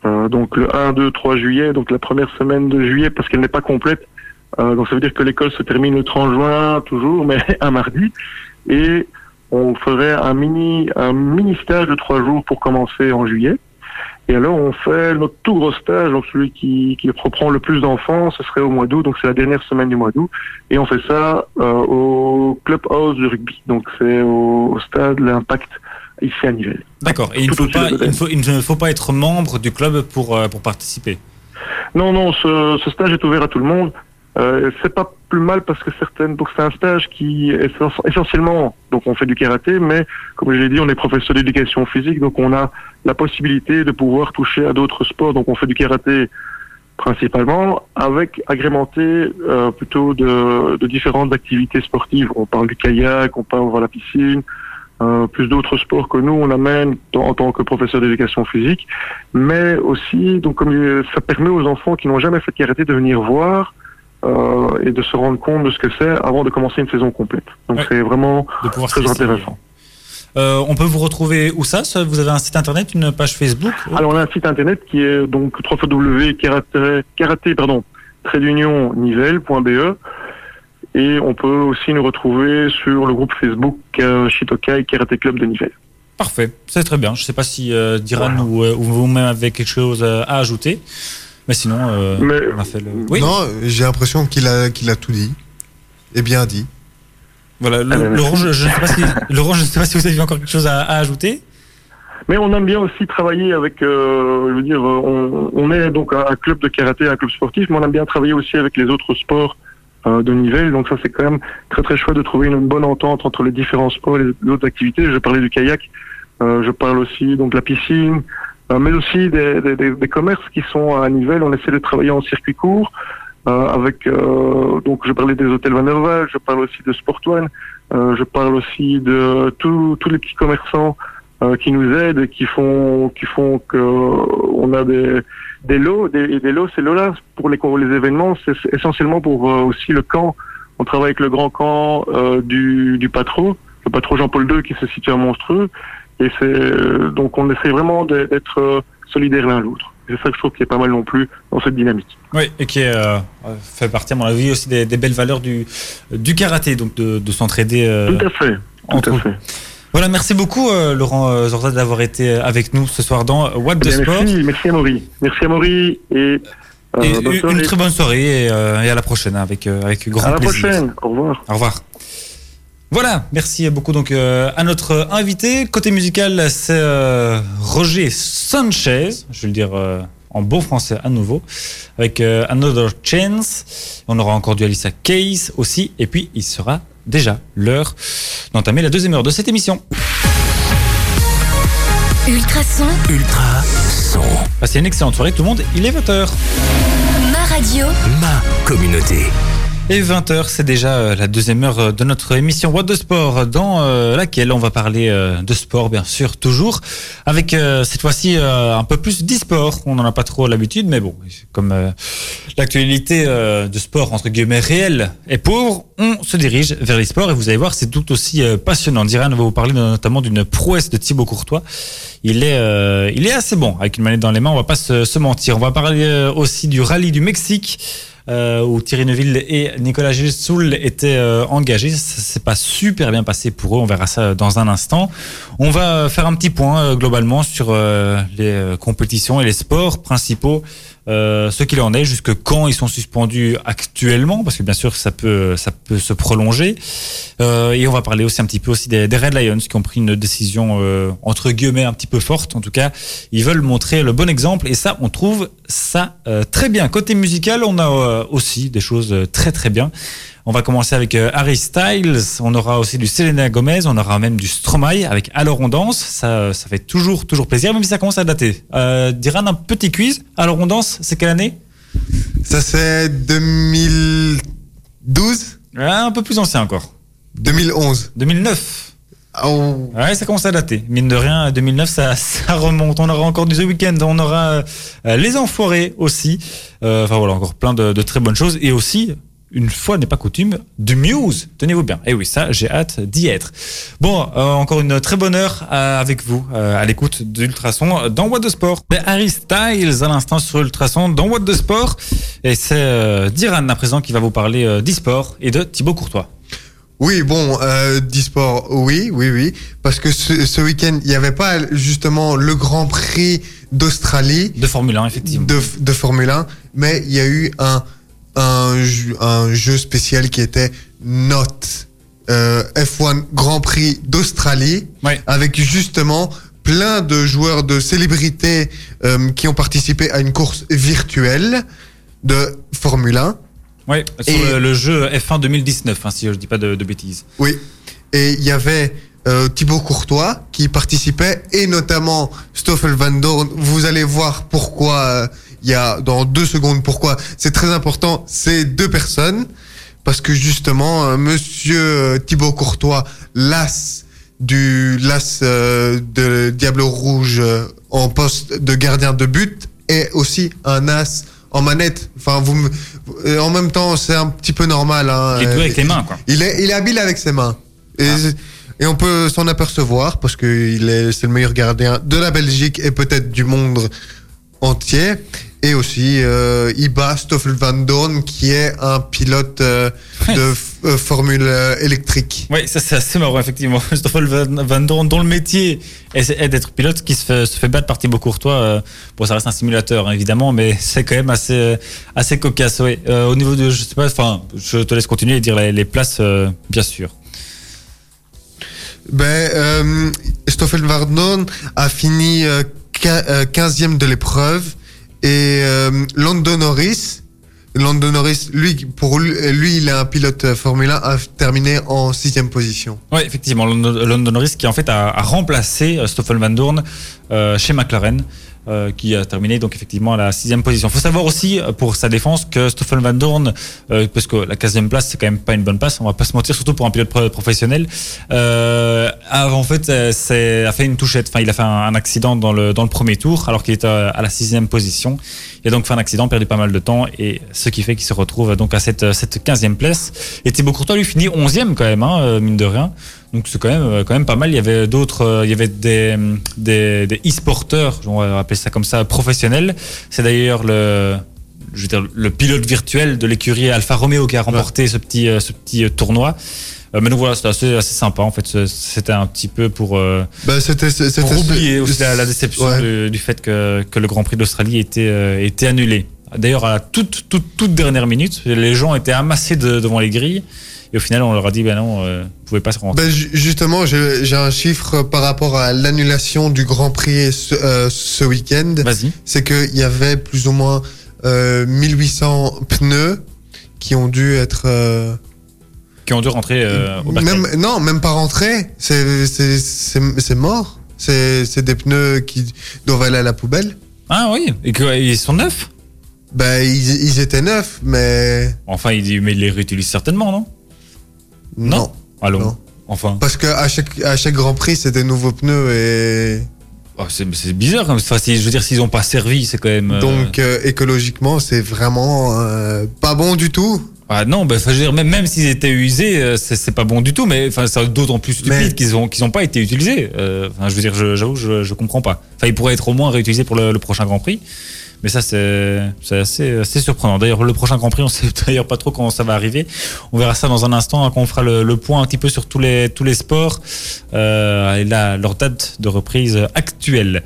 euh, donc le 1, 2, 3 juillet, donc la première semaine de juillet parce qu'elle n'est pas complète. Euh, donc ça veut dire que l'école se termine le 30 juin toujours, mais un mardi. Et on ferait un mini un mini stage de trois jours pour commencer en juillet. Et alors on fait notre tout gros stage, donc celui qui, qui reprend le plus d'enfants, ce serait au mois d'août, donc c'est la dernière semaine du mois d'août. Et on fait ça euh, au clubhouse du rugby. Donc c'est au, au stade L'Impact ici à Nivelles. D'accord. Et il ne, faut pas, de il, ne faut, il ne faut pas être membre du club pour, euh, pour participer. Non, non, ce, ce stage est ouvert à tout le monde. Euh, c'est pas plus mal parce que certaines, donc c'est un stage qui est essen- essentiellement, donc on fait du karaté, mais comme je l'ai dit, on est professeur d'éducation physique, donc on a la possibilité de pouvoir toucher à d'autres sports. Donc on fait du karaté principalement, avec agrémenté euh, plutôt de, de différentes activités sportives. On parle du kayak, on parle de la piscine, euh, plus d'autres sports que nous on amène en, tant que professeur d'éducation physique, mais aussi donc comme euh, ça permet aux enfants qui n'ont jamais fait de karaté de venir voir euh, et de se rendre compte de ce que c'est avant de commencer une saison complète. Donc Ouais. c'est vraiment très intéressant. Euh, on peut vous retrouver où ça? Vous avez un site internet, une page Facebook? Alors on a un site internet qui est donc www.karaté karaté, pardon trait d'union nivelle.be et on peut aussi nous retrouver sur le groupe Facebook euh, Shitokai Karaté Club de Nivelles. Parfait, c'est très bien. Je ne sais pas si euh, Diran ou, euh, ou vous-même avez quelque chose euh, à ajouter. Mais sinon, euh, Mais- on a fait le. Oui, Non, j'ai l'impression qu'il a, qu'il a tout dit. Et bien dit. voilà. le- Ah. Laurent, je, je ne sais pas si, Laurent, je ne sais pas si vous avez encore quelque chose à, à ajouter. Mais on aime bien aussi travailler avec, euh, je veux dire, euh, on, on est donc un club de karaté, un club sportif, mais on aime bien travailler aussi avec les autres sports euh, de Nivelles. Donc ça, c'est quand même très très chouette de trouver une bonne entente entre les différents sports et les autres activités. Je parlais du kayak, euh, je parle aussi donc de la piscine, euh, mais aussi des, des, des- commerces qui sont à Nivelles. On essaie de travailler en circuit court. euh, avec euh, donc je parlais des hôtels Van je parle aussi de Sport One, euh, je parle aussi de tous tous les petits commerçants euh, qui nous aident et qui font qui font que on a des des lots des, et des lots ces lots là pour les pour les événements c'est essentiellement pour euh, aussi le camp. On travaille avec le grand camp euh, du du patro le patro Jean-Paul II qui se situe à Monstreux et c'est euh, donc on essaie vraiment d'être solidaires l'un l'autre. C'est ça que je trouve qui est pas mal non plus dans cette dynamique. Oui, et qui fait partie, à mon avis, aussi des, des belles valeurs du, du karaté, donc de, de s'entraider tout à fait. Tout à fait Voilà, merci beaucoup, euh, Laurent euh, Zorza, d'avoir été avec nous ce soir dans What the Eh bien, Sport. merci merci à Maury merci à Maury et, euh, Et bonne une très bonne soirée et, euh, et à la prochaine avec, euh, avec grand à la plaisir. prochaine au revoir Au revoir. Voilà, merci beaucoup donc euh, à notre invité. Côté musical, c'est euh, Roger Sanchez, je vais le dire euh, en bon français à nouveau, avec euh, Another Chance. On aura encore du Alissa Case aussi, et puis il sera déjà l'heure d'entamer la deuxième heure de cette émission. Ultrason, Ultra son. Passez une excellente soirée tout le monde, il est 20h. ma radio, Ma communauté. Et 20h, c'est déjà euh, la deuxième heure euh, de notre émission What de Sport, dans euh, laquelle on va parler de sport, bien sûr, toujours, avec cette fois-ci un peu plus d'e-sport. On n'en a pas trop l'habitude, mais bon, comme l'actualité de sport, entre guillemets, réelle est pauvre, on se dirige vers l'e-sport et vous allez voir, c'est tout aussi passionnant. Diran va vous parler notamment d'une prouesse de Thibaut Courtois. Il est, il est assez bon avec une manette dans les mains, on va pas se, se mentir. On va parler aussi du rallye du Mexique où Thierry Neuville et Nicolas Gilsoul étaient euh, engagés. Ça s'est pas super bien passé pour eux. On verra ça dans un instant. On va faire un petit point euh, globalement sur euh, les compétitions et les sports principaux euh, ce qu'il en est, jusque quand ils sont suspendus actuellement, parce que bien sûr ça peut ça peut se prolonger. Euh, et on va parler aussi un petit peu aussi des, Red Lions qui ont pris une décision euh, entre guillemets un petit peu forte. En tout cas, ils veulent montrer le bon exemple et ça, on trouve ça euh, très bien. Côté musical, on a euh, aussi des choses très très bien. On va commencer avec euh, Harry Styles. On aura aussi du Selena Gomez. On aura même du Stromae avec Alors on danse. Ça, ça fait toujours, toujours plaisir, même si ça commence à dater. Euh, Diran, un petit quiz. Alors on danse, c'est quelle année? Ça, c'est 2012 Un peu plus ancien encore. 2011. 2009. Oh. Ouais, ça commence à dater. Mine de rien, 2009, ça, ça remonte. On aura encore du The Weeknd, on aura euh, Les Enfoirés aussi. Euh, enfin voilà, encore plein de, de, très bonnes choses. Et aussi, une fois n'est pas coutume, du Muse. Tenez-vous bien. Et eh oui, ça, j'ai hâte d'y être. Bon, euh, encore une très bonne heure euh, avec vous, euh, à l'écoute d'Ultrason dans What de Sport. Mais Harry Styles à l'instant sur Ultrason dans What de Sport. Et c'est euh, Diran à présent qui va vous parler euh, d'e-sport et de Thibaut Courtois. Oui, bon, euh, d'e-sport, oui, oui, oui. Parce que ce, ce week-end, il n'y avait pas justement le Grand Prix d'Australie. De Formule 1, effectivement. De, de Formule 1, mais il y a eu un un, un jeu spécial qui était Note euh, F1 Grand Prix d'Australie, ouais. avec justement plein de joueurs de célébrités euh, qui ont participé à une course virtuelle de Formule 1. Oui, sur et le, le, jeu F1 2019, hein, si je ne dis pas de, de, bêtises. Oui, et il y avait euh, Thibaut Courtois qui participait, et notamment Stoffel Van Dorn. Vous allez voir pourquoi euh, il y a dans deux secondes pourquoi c'est très important ces deux personnes. Parce que justement euh, monsieur Thibaut Courtois l'as du l'as euh, de Diable Rouge euh, en poste de gardien de but est aussi un as en manette. Enfin vous en même temps c'est un petit peu normal hein. il est doué avec les mains quoi. il est il est habile avec ses mains. Et, Ah. et on peut s'en apercevoir parce que il est c'est le meilleur gardien de la Belgique et peut-être du monde entier et aussi euh, Iba Stoffel Van Dorn qui est un pilote euh, Ouais. de euh, formule euh, électrique. Oui, ça c'est assez marrant, effectivement. Stoffel Van, Van Dorn, dont le métier est, est d'être pilote, qui se fait, se fait battre par Thibaut Courtois. Bon, ça reste un simulateur, hein, évidemment, mais c'est quand même assez, assez cocasse. Ouais. Au niveau de, je sais pas, enfin, je te laisse continuer et dire les, les places, bien sûr. Ben, Stoffel Van Dorn a fini euh, quin- euh, 15e de l'épreuve et euh, Lando Norris, Lando Norris, lui, pour lui, lui, il est un pilote euh, Formule 1, a terminé en sixième position. Oui, effectivement, London Norris qui en fait a, a remplacé euh, Stoffel Van Dorn euh, chez McLaren. Euh, qui a terminé donc effectivement à la sixième position. Il faut savoir aussi euh, pour sa défense que Stoffel Van Dorn, euh, parce que la quinzième place c'est quand même pas une bonne place, on va pas se mentir, surtout pour un pilote pro- professionnel. Euh, a, en fait, euh, a fait une touchette. Enfin, il a fait un, accident dans le dans le premier tour alors qu'il était à, à la sixième position. Il a donc fait un accident, perdu pas mal de temps et ce qui fait qu'il se retrouve donc à cette cette quinzième place. Et Thibaut Courtois lui finit onzième quand même, hein, euh, mine de rien. Donc c'est quand même euh, quand même pas mal. Il y avait d'autres, euh, il y avait des des, des e-sporteurs, on va appeler ça comme ça, professionnels. C'est d'ailleurs le je veux dire, le pilote virtuel de l'écurie Alfa Romeo qui a remporté ce petit euh, ce petit tournoi. Mais donc voilà, c'était assez, assez sympa en fait. C'était un petit peu pour, Ben, c'était, c'était, pour oublier aussi la, la Ouais. déception du, du fait que, que le Grand Prix d'Australie était, euh, était annulé. D'ailleurs, à la toute, toute, toute dernière minute, les gens étaient amassés de- devant les grilles. Et au final, on leur a dit, ben non, euh, vous pouvez pas se rentrer. Ben, ju- justement, j'ai un chiffre par rapport à l'annulation du Grand Prix ce, euh, ce week-end. Vas-y. C'est qu'il y avait plus ou moins euh, 1800 pneus qui ont dû être... euh, Qui ont dû rentrer euh, au bac. même, non, même pas rentrés. C'est mort. C'est des pneus qui doivent aller à la poubelle. Ah oui, et qu'ils sont neufs? Bah, ils, ils étaient neufs, mais Enfin, il dit, mais il les réutilise certainement, non? Non. Allons. Non. Enfin, Parce que à chaque, à chaque Grand Prix, c'était nouveaux pneus et oh, c'est c'est bizarre. hein. Enfin, je veux dire, s'ils ont pas servi, c'est quand même. euh, donc euh, écologiquement, c'est vraiment euh, pas bon du tout. Ah non, bah, je veux dire, même, même s'ils étaient usés, c'est c'est pas bon du tout, mais c'est d'autant plus stupide Mais- qu'ils ont, qu'ils ont pas été utilisés. Je veux dire, j'avoue, je, je comprends pas. Enfin, ils pourraient être au moins réutilisés pour le, le prochain Grand Prix, mais ça, c'est assez, assez surprenant. D'ailleurs, le prochain Grand Prix, on sait d'ailleurs pas trop quand ça va arriver. On verra ça dans un instant, hein, quand on fera le, le point un petit peu sur tous les, tous les sports euh, et là, leur date de reprise actuelle.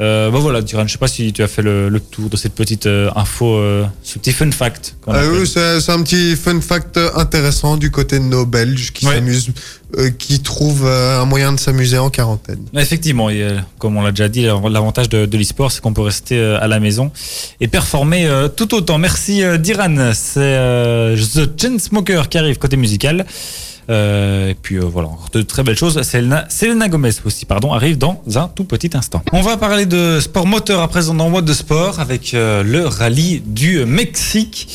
Euh, bah voilà, Duran, je sais pas si tu as fait le, le tour de cette petite euh, info, euh, ce petit fun fact. oui, c'est un petit fun fact intéressant du côté de nos Belges qui Ouais. Euh, qui trouvent euh, un moyen de s'amuser en quarantaine. Effectivement, euh, comme on l'a déjà dit, l'avantage de, de l'e-sport, c'est qu'on peut rester à la maison et performer tout autant. Merci Diran, c'est The Chainsmoker qui arrive côté musical. Et puis voilà, de très belles choses. Selena, Selena Gomez aussi, pardon, arrive dans un tout petit instant. On va parler de sport moteur à présent dans What de Sport avec le rallye du Mexique.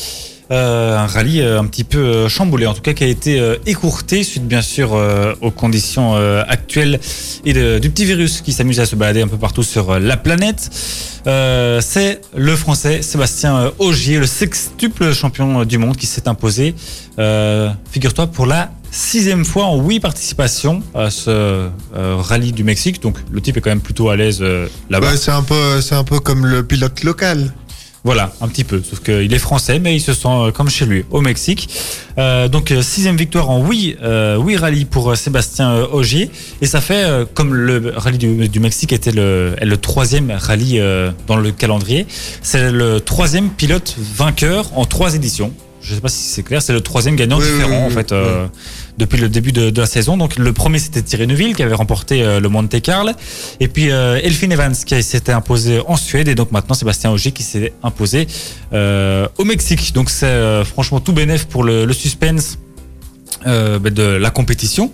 Euh, un rallye euh, un petit peu euh, chamboulé, en tout cas qui a été écourté suite bien sûr aux conditions actuelles et du petit virus qui s'amuse à se balader un peu partout sur la planète. C'est le français Sébastien Ogier, le sextuple champion du monde qui s'est imposé, figure-toi, pour la sixième fois en huit participations à ce rallye du Mexique. Donc le type est quand même plutôt à l'aise là-bas. C'est un c'est un peu comme le pilote local. Voilà, un petit peu. Sauf qu'il est français, mais il se sent euh, comme chez lui, au Mexique. Euh, donc euh, sixième victoire en oui, euh, oui rallye pour Sébastien Ogier. Et ça fait, comme le rallye du, Mexique était le, troisième rallye dans le calendrier, c'est le troisième pilote vainqueur en trois éditions. Je sais pas si c'est clair, c'est le troisième gagnant Oui, différent oui, oui, en fait euh, depuis le début de, de la saison. Donc le premier c'était Thierry Neuville qui avait remporté euh, le Monte Carlo et puis euh, Elfin Evans qui s'était imposé en Suède et donc maintenant Sébastien Ogier qui s'est imposé euh, au Mexique. Donc c'est franchement tout bénéf pour le, le suspense bah, de la compétition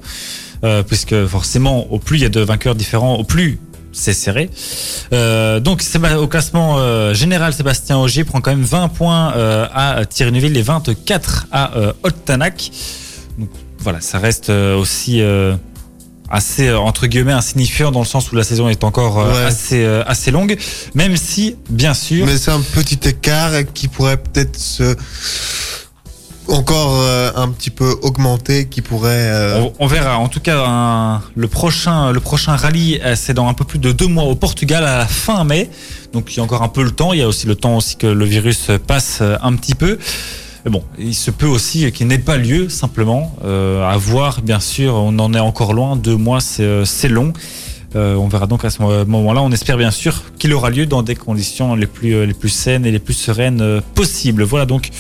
puisque forcément au plus il y a de vainqueurs différents, au plus c'est serré. Euh, donc au classement euh, général, Sébastien Ogier prend quand même 20 points euh, à Thierry Neuville et 24 à Ottanak. Donc voilà, ça reste aussi assez entre guillemets insignifiant dans le sens où la saison est encore Ouais. assez assez longue, même si bien sûr Mais c'est un petit écart qui pourrait peut-être se encore euh, un petit peu augmenter, qui pourrait. euh, On, verra. En tout cas, le prochain, le prochain rallye, euh, c'est dans un peu plus de deux mois au Portugal à la fin mai. Donc il y a encore un peu le temps. Il y a aussi le temps aussi que le virus passe un petit peu. Mais bon, il se peut aussi qu'il n'ait pas lieu simplement. À voir, bien sûr. On en est encore loin. Deux mois, c'est long. On verra donc à ce moment-là. On espère bien sûr qu'il aura lieu dans des conditions les plus, les plus saines et les plus sereines possibles. Voilà donc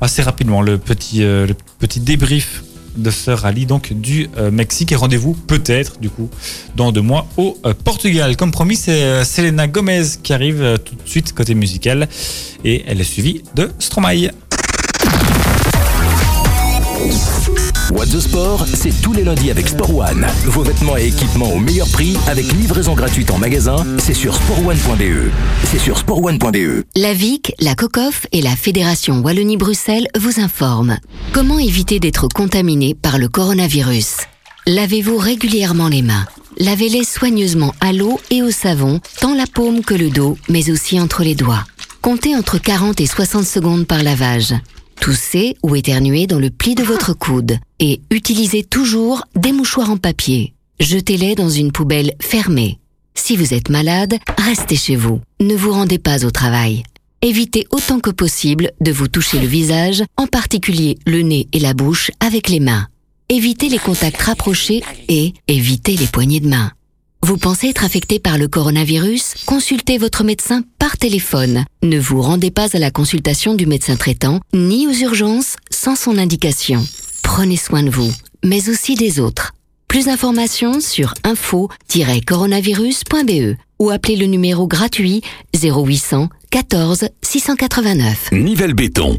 assez rapidement le petit, euh, petit débrief de ce rallye donc du euh, Mexique et rendez-vous peut-être du coup dans deux mois au euh, Portugal. Comme promis, c'est Selena Gomez qui arrive tout de suite côté musical et elle est suivie de Stromae. What the Sport, c'est tous les lundis avec Sport One. Vos vêtements et équipements au meilleur prix avec livraison gratuite en magasin, c'est sur sportone.be. C'est sur sportone.be. La VIC, la COCOF et la Fédération Wallonie-Bruxelles vous informent. Comment éviter d'être contaminé par le coronavirus? Lavez-vous régulièrement les mains. Lavez-les soigneusement à l'eau et au savon, tant la paume que le dos, mais aussi entre les doigts. Comptez entre 40 et 60 secondes par lavage. Toussez ou éternuez dans le pli de votre coude et utilisez toujours des mouchoirs en papier. Jetez-les dans une poubelle fermée. Si vous êtes malade, restez chez vous. Ne vous rendez pas au travail. Évitez autant que possible de vous toucher le visage, en particulier le nez et la bouche, avec les mains. Évitez les contacts rapprochés et évitez les poignées de main. Vous pensez être affecté par le coronavirus? Consultez votre médecin par téléphone. Ne vous rendez pas à la consultation du médecin traitant ni aux urgences sans son indication. Prenez soin de vous, mais aussi des autres. Plus d'informations sur info-coronavirus.be ou appelez le numéro gratuit 0800 14 689. Nivelle Béton,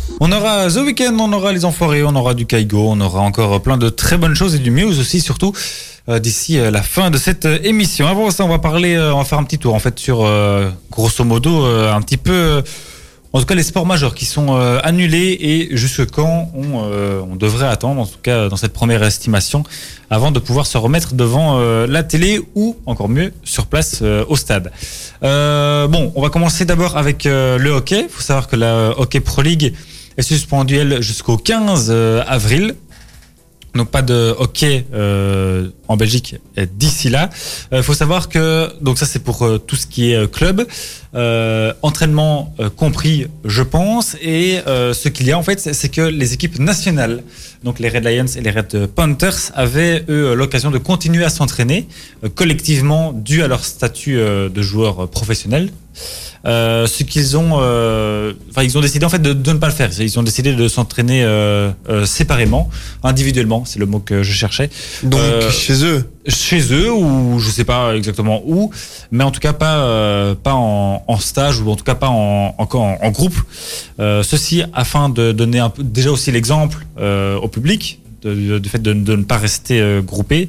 On aura The Weeknd, on aura les Enfoirés, on aura du Kaigo, on aura encore plein de très bonnes choses et du Muse aussi surtout euh, d'ici euh, la fin de cette euh, émission. Avant ça, on va parler, on va faire un petit tour en fait sur grosso modo un petit peu, en tout cas les sports majeurs qui sont annulés et jusque quand on, devrait attendre, en tout cas dans cette première estimation, avant de pouvoir se remettre devant la télé ou encore mieux sur place au stade. Bon, on va commencer d'abord avec le hockey. Il faut savoir que la Hockey Pro League est suspendue jusqu'au 15 euh, avril. Donc pas de hockey euh, en Belgique euh, d'ici là. Il faut savoir que donc ça c'est pour euh, tout ce qui est euh, club, euh, entraînement euh, compris, je pense. Et euh, ce qu'il y a en fait, c'est que les équipes nationales, donc les Red Lions et les Red Panthers, avaient eux l'occasion de continuer à s'entraîner euh, collectivement dû à leur statut euh, de joueur professionnel. Euh, ce qu'ils ont, euh, enfin ils ont décidé en fait de, de ne pas le faire. Ils ont décidé de s'entraîner euh, euh, séparément, individuellement, c'est le mot que je cherchais, Donc, chez eux. Chez eux ou je sais pas exactement où, mais en tout cas pas euh, pas en, stage ou en tout cas pas en encore en, groupe. Euh, ceci afin de donner déjà aussi l'exemple euh, au public du fait de, de ne pas rester groupé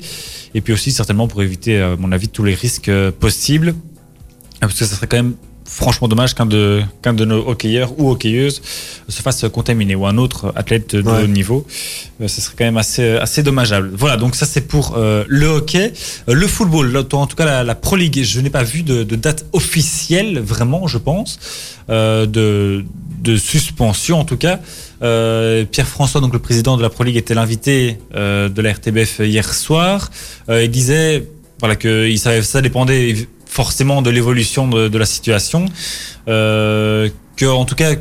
et puis aussi certainement pour éviter à mon avis tous les risques possibles parce que ça serait quand même franchement dommage qu'un de, qu'un de nos hockeyeurs ou hockeyeuses se fasse contaminer ou un autre athlète de Ouais. haut niveau. Euh, ce serait quand même assez, assez dommageable. Voilà, donc ça c'est pour euh, le hockey. Euh, le football, en tout cas la, la Pro League, je n'ai pas vu de, de date officielle, vraiment, je pense, euh, de, de suspension en tout cas. Euh, Pierre-François, donc le président de la Pro League, était l'invité euh, de la RTBF hier soir. Euh, il disait voilà, que savait, ça dépendait forcément de l'évolution de, la situation. Euh, que en tout cas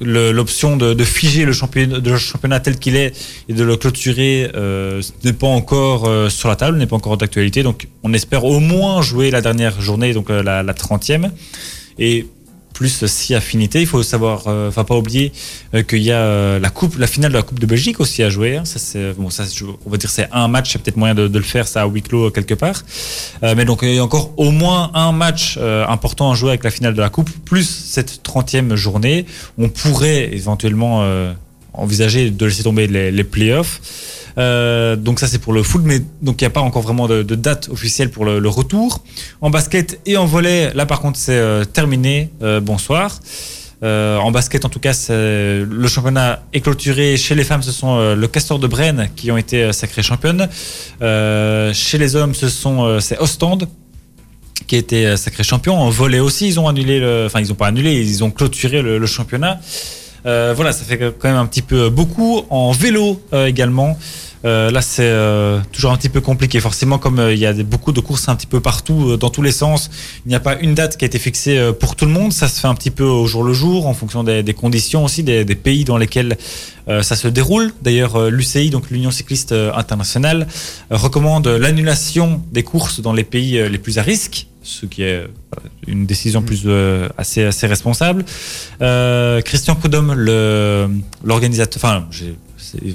l'option de, figer le championnat, de le championnat tel qu'il est et de le clôturer euh, n'est pas encore euh, sur la table, n'est pas encore d'actualité. Donc on espère au moins jouer la dernière journée, donc euh, la, la 30e. Et plus si affinité, il faut savoir, euh, enfin pas oublier euh, qu'il y a euh, la coupe, la finale de la Coupe de Belgique aussi à jouer. hein. Ça c'est bon, ça on va dire c'est un match, c'est peut-être moyen de, de le faire ça à huis clos quelque part. Mais donc il y a encore au moins un match important à jouer avec la finale de la Coupe, plus cette 30e journée. On pourrait éventuellement envisager de laisser tomber les, les playoffs. Euh, donc ça c'est pour le foot, mais donc il n'y a pas encore vraiment de, date officielle pour le, retour. En basket et en volley, là par contre c'est euh, terminé. Euh, bonsoir. En basket, en tout cas, le championnat est clôturé. Chez les femmes, ce sont le Castor de Brenne qui ont été sacrées championnes. Chez les hommes, ce sont c'est Ostende qui a été sacré champion. En volley aussi, ils ont annulé, enfin ils n'ont pas annulé, ils ont clôturé le championnat. Euh, voilà, ça fait quand même un petit peu beaucoup. En vélo euh, également. Euh, là, c'est euh, toujours un petit peu compliqué. Forcément, comme euh, il y a beaucoup de courses un petit peu partout, euh, dans tous les sens, il n'y a pas une date qui a été fixée euh, pour tout le monde. Ça se fait un petit peu au jour le jour, en fonction des, conditions aussi, des, des pays dans lesquels euh, ça se déroule. D'ailleurs, euh, l'UCI, donc l'Union cycliste euh, internationale, euh, recommande l'annulation des courses dans les pays euh, les plus à risque, ce qui est euh, une décision plus euh, assez assez responsable. Euh, Christian Prudhomme, l'organisateur, enfin,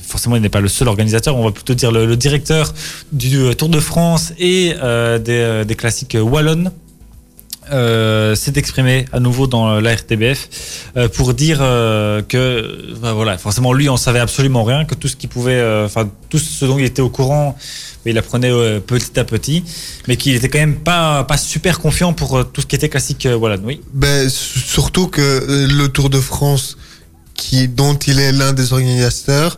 forcément, il n'est pas le seul organisateur. On va plutôt dire le, directeur du euh, Tour de France et euh, des, des classiques wallonnes. Euh, s'est exprimé à nouveau dans la RTBF euh, pour dire euh, que ben voilà forcément lui on savait absolument rien que tout ce qui pouvait euh, enfin tout ce dont il était au courant mais il apprenait euh, petit à petit mais qu'il était quand même pas pas super confiant pour euh, tout ce qui était classique euh, voilà oui Ben, surtout que euh, le Tour de France, qui, dont il est l'un des organisateurs,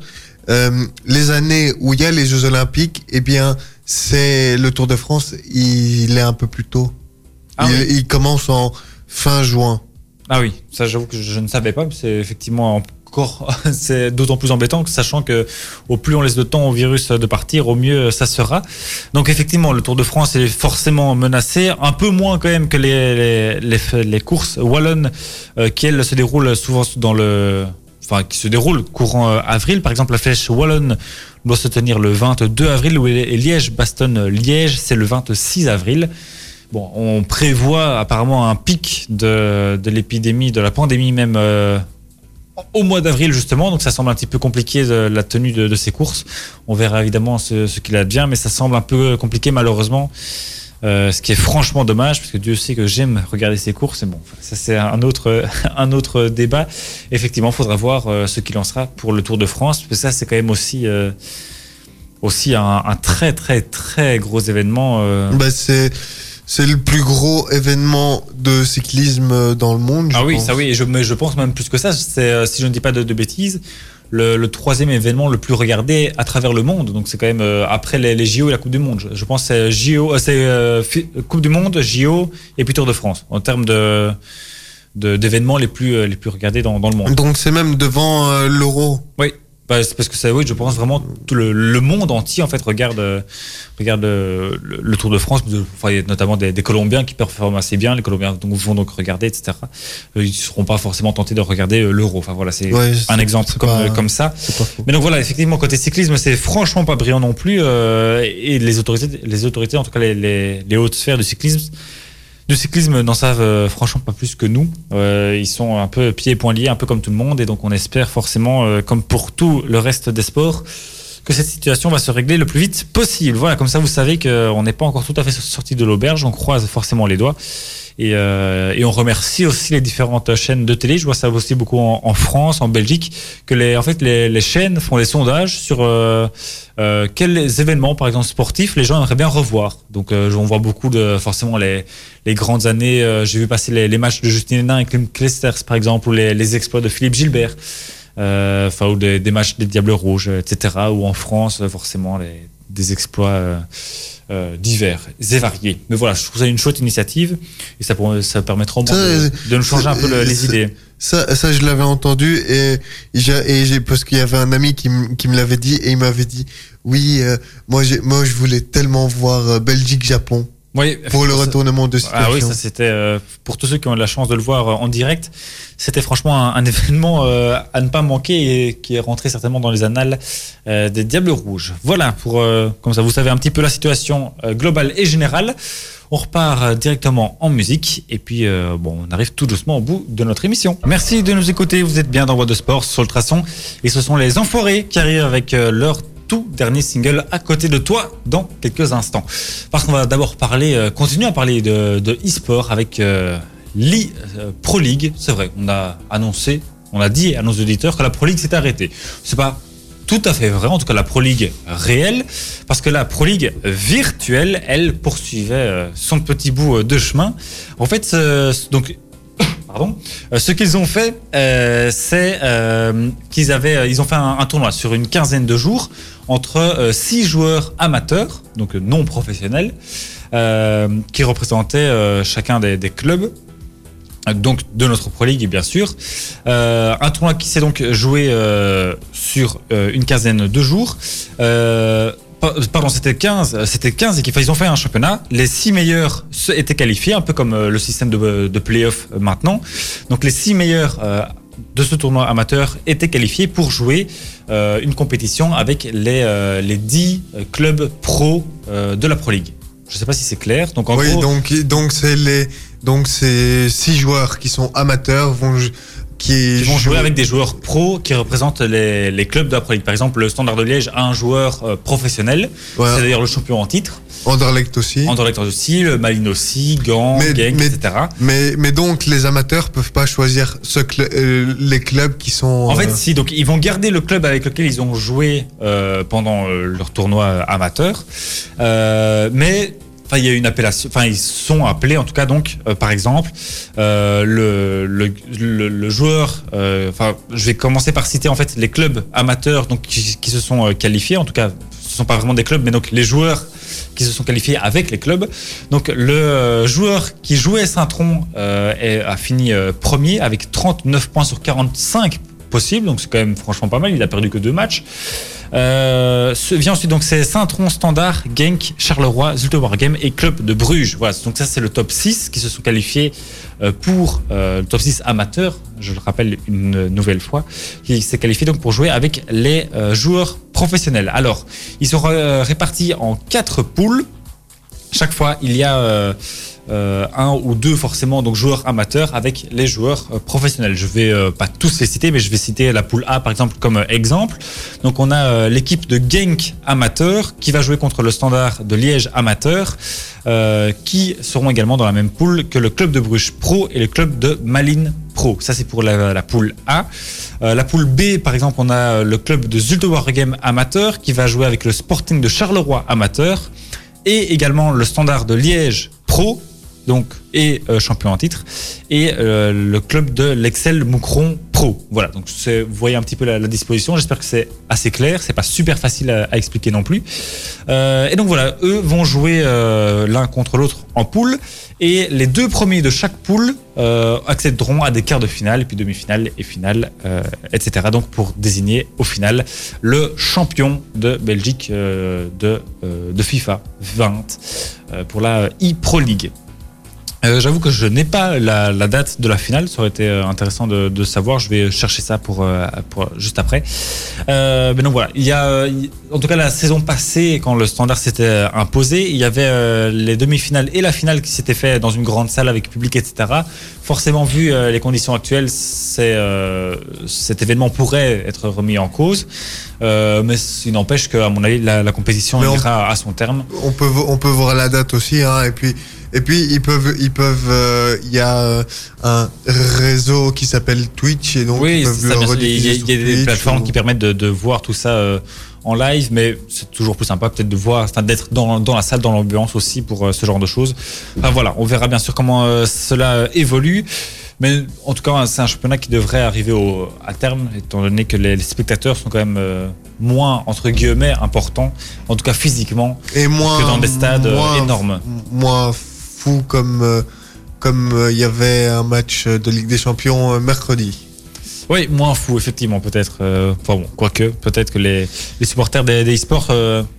euh, les années où il y a les Jeux Olympiques, eh bien, c'est le Tour de France, il est un peu plus tôt. Ah il, oui. il commence en fin juin. Ah oui, ça j'avoue que je ne savais pas, mais c'est effectivement encore c'est d'autant plus embêtant que sachant que au plus on laisse de temps au virus de partir, au mieux ça sera. Donc effectivement, le Tour de France est forcément menacé, un peu moins quand même que les les, les, les courses wallonnes euh, qui elles se déroulent souvent dans le enfin, qui se déroule courant euh, avril. Par exemple, la flèche wallonne doit se tenir le 22 avril et Liège-Bastogne-Liège, c'est le 26 avril. Bon, on prévoit apparemment un pic de, de l'épidémie, de la pandémie même euh, au mois d'avril justement, donc ça semble un petit peu compliqué de, la tenue de, ces courses. On verra évidemment ce, ce qu'il advient, mais ça semble un peu compliqué malheureusement. Euh, ce qui est franchement dommage, parce que Dieu sait que j'aime regarder ces courses. Et bon, ça c'est un autre, un autre débat. Effectivement, il faudra voir euh, ce qu'il en sera pour le Tour de France, parce que ça c'est quand même aussi, aussi un, très très très gros événement. Bah, c'est c'est le plus gros événement de cyclisme dans le monde. ah oui, pense. ça oui, et je, mais je pense même plus que ça. C'est si je ne dis pas de, de bêtises le, le, troisième événement le plus regardé à travers le monde. Donc c'est quand même euh, après les, les, JO et la Coupe du Monde. Je, je pense c'est JO, euh, c'est euh, Coupe du Monde, JO et puis Tour de France en termes de d'événements les plus les plus regardés dans, dans le monde. Donc c'est même devant euh, l'euro. Oui. Bah, c'est parce que ça, oui, je pense vraiment tout le, le monde entier en fait regarde regarde le, le Tour de France. Enfin, il y a notamment des, des, Colombiens qui performent assez bien. Les Colombiens donc, vont donc regarder, etc. Ils ne seront pas forcément tentés de regarder l'Euro. Enfin voilà, c'est ouais, un exemple comme pas, comme ça. Mais donc voilà, effectivement, côté cyclisme, c'est franchement pas brillant non plus. Euh, et les autorités, les autorités, en tout cas les, les, les hautes sphères du cyclisme du cyclisme n'en savent euh, franchement pas plus que nous. Euh, ils sont un peu pieds et poings liés, un peu comme tout le monde, et donc on espère forcément, euh, comme pour tout le reste des sports, que cette situation va se régler le plus vite possible. Voilà, comme ça vous savez qu'on n'est pas encore tout à fait sorti de l'auberge, on croise forcément les doigts. Et, euh, et, on remercie aussi les différentes chaînes de télé. Je vois ça aussi beaucoup en, France, en Belgique, que les, en fait, les, les chaînes font des sondages sur euh, euh, quels événements, par exemple sportifs, les gens aimeraient bien revoir. Donc, euh, on voit beaucoup de forcément les, les grandes années. Euh, J'ai vu passer les, les, matchs de Justin Hénin et Klim Clijsters, par exemple, ou les, les exploits de Philippe Gilbert. Enfin, ou des, des, matchs des Diables Rouges, etc. Ou en France, forcément, les, des exploits euh, divers et variés. Mais voilà, je trouve ça une chouette initiative et ça, pour, ça permettra au moins de, de, nous changer un peu le, les idées. Ça, ça je l'avais entendu et j'ai parce qu'il y avait un ami qui, qui me l'avait dit et il m'avait dit oui, euh, moi, moi je voulais tellement voir euh, Belgique-Japon. Oui, pour le retournement de situation. Ah oui, ça c'était euh, pour tous ceux qui ont eu la chance de le voir euh, en direct, c'était franchement un, un événement euh, à ne pas manquer et qui est rentré certainement dans les annales des Diables Rouges. Voilà pour comme ça vous savez un petit peu la situation globale et générale. On repart directement en musique et puis bon, on arrive tout doucement au bout de notre émission. Merci de nous écouter. Vous êtes bien dans Voix de Sport sur le Traçon et ce sont les Enfoirés qui arrivent avec leur tout dernier single à côté de toi dans quelques instants. Parce qu'on va d'abord parler, euh, continuer à parler de, de e-sport avec euh, l'e euh, Pro League. C'est vrai, on a annoncé, on a dit à nos auditeurs que la Pro League s'est arrêtée. C'est pas tout à fait vrai, en tout cas la Pro League réelle, parce que la Pro League virtuelle, elle poursuivait son petit bout de chemin. En fait, donc Euh, ce qu'ils ont fait, euh, c'est euh, qu'ils avaient, ils ont fait un, tournoi sur une quinzaine de jours entre six joueurs amateurs, donc non professionnels, qui représentaient chacun des, des, clubs. Donc de notre Pro League bien sûr, un tournoi qui s'est donc joué sur une quinzaine de jours pardon, c'était 15, c'était 15 équipes. Ils ont fait un championnat. Les six meilleurs étaient qualifiés, un peu comme le système de, de play-off maintenant. Donc les six meilleurs euh, de ce tournoi amateur étaient qualifiés pour jouer euh, une compétition avec les, euh, les 10 clubs pro de la Pro League. Je ne sais pas si c'est clair. Donc en oui, gros, donc donc c'est les donc ces six joueurs qui sont amateurs vont qui, qui vont jouer avec des joueurs pros qui représentent les, les clubs de la Pro League. Par exemple, le Standard de Liège a un joueur euh, professionnel, ouais. c'est d'ailleurs le champion en titre. Anderlecht aussi. Anderlecht aussi, le Malines aussi, Gand, mais, Genk, mais, etc. Mais, mais donc les amateurs peuvent pas choisir ce cl euh, les clubs qui sont. En euh... fait, si, donc ils vont garder le club avec lequel ils ont joué euh, pendant leur tournoi amateur, euh, mais Enfin, il y a une appellation. Enfin, ils sont appelés, en tout cas, donc, euh, par exemple, euh, le, le, joueur. Euh, enfin, je vais commencer par citer en fait les clubs amateurs, donc qui, qui se sont qualifiés. En tout cas, ce sont pas vraiment des clubs, mais donc les joueurs qui se sont qualifiés avec les clubs. Donc, le joueur qui jouait Saint-Tron a fini premier avec 39 points sur 45 possibles. Donc, c'est quand même franchement pas mal. Il a perdu que deux matchs. Euh, vient ensuite donc c'est Saint-Tron, Standard, Genk, Charleroi, Zulte Wargame et Club de Bruges. Voilà, donc ça c'est le top 6 qui se sont qualifiés euh, pour euh, le top 6 amateur je le rappelle une nouvelle fois, qui s'est qualifié donc pour jouer avec les joueurs professionnels. Alors, ils sont répartis en quatre poules. Chaque fois, il y a euh, euh, un ou deux forcément donc joueurs amateurs avec les joueurs euh, professionnels. Je vais pas tous les citer, mais je vais citer la poule A par exemple comme exemple. Donc on a l'équipe de Genk amateur qui va jouer contre le Standard de Liège amateur, qui seront également dans la même poule que le club de Bruges Pro et le club de Malines Pro. Ça c'est pour la, poule A. La poule B, par exemple, on a le club de Zulte Waregem amateur qui va jouer avec le Sporting de Charleroi amateur et également le Standard de Liège Pro, donc et euh, champion en titre, et euh, le club de l'Excel Moucron Pro. Voilà, donc vous voyez un petit peu la, disposition. J'espère que c'est assez clair. C'est pas super facile à, expliquer non plus. Euh, et donc voilà, eux vont jouer l'un contre l'autre en poule, et les deux premiers de chaque poule accéderont à des quarts de finale, puis demi-finale et finale, etc. Donc pour désigner au final le champion de Belgique de, de FIFA 20 euh, pour la e-Pro League. Euh, J'avoue que je n'ai pas la, la date de la finale. Ça aurait été euh, intéressant de, de savoir. Je vais chercher ça pour, euh, pour juste après. Euh, mais donc voilà, il y a, en tout cas la saison passée, quand le standard s'était imposé, il y avait euh, les demi-finales et la finale qui s'étaient fait dans une grande salle avec public, etc. Forcément, vu les conditions actuelles, cet événement pourrait être remis en cause. Mais il n'empêche qu'à mon avis, la, la compétition ira à son terme. On peut, on peut voir la date aussi, hein, et puis, et puis ils peuvent, ils peuvent, euh, il y a euh, un réseau qui s'appelle Twitch et donc Oui, ils peuvent c'est ça, le bien sûr. il y a, y des plateformes ou- qui permettent de, de voir tout ça euh, en live, mais c'est toujours plus sympa peut-être de voir, d'être dans, dans la salle, dans l'ambiance aussi pour euh, ce genre de choses. Enfin voilà, on verra bien sûr comment cela évolue. Mais en tout cas, c'est un championnat qui devrait arriver au, à terme, étant donné que les, les spectateurs sont quand même euh, moins, entre guillemets, importants, en tout cas physiquement, et moins que dans des stades moins- énormes. moins comme euh, comme euh, il y avait un match de Ligue des Champions euh, mercredi. Oui, moins fou, effectivement, peut-être. Enfin bon, quoique, peut-être que les, les supporters des, des e-sports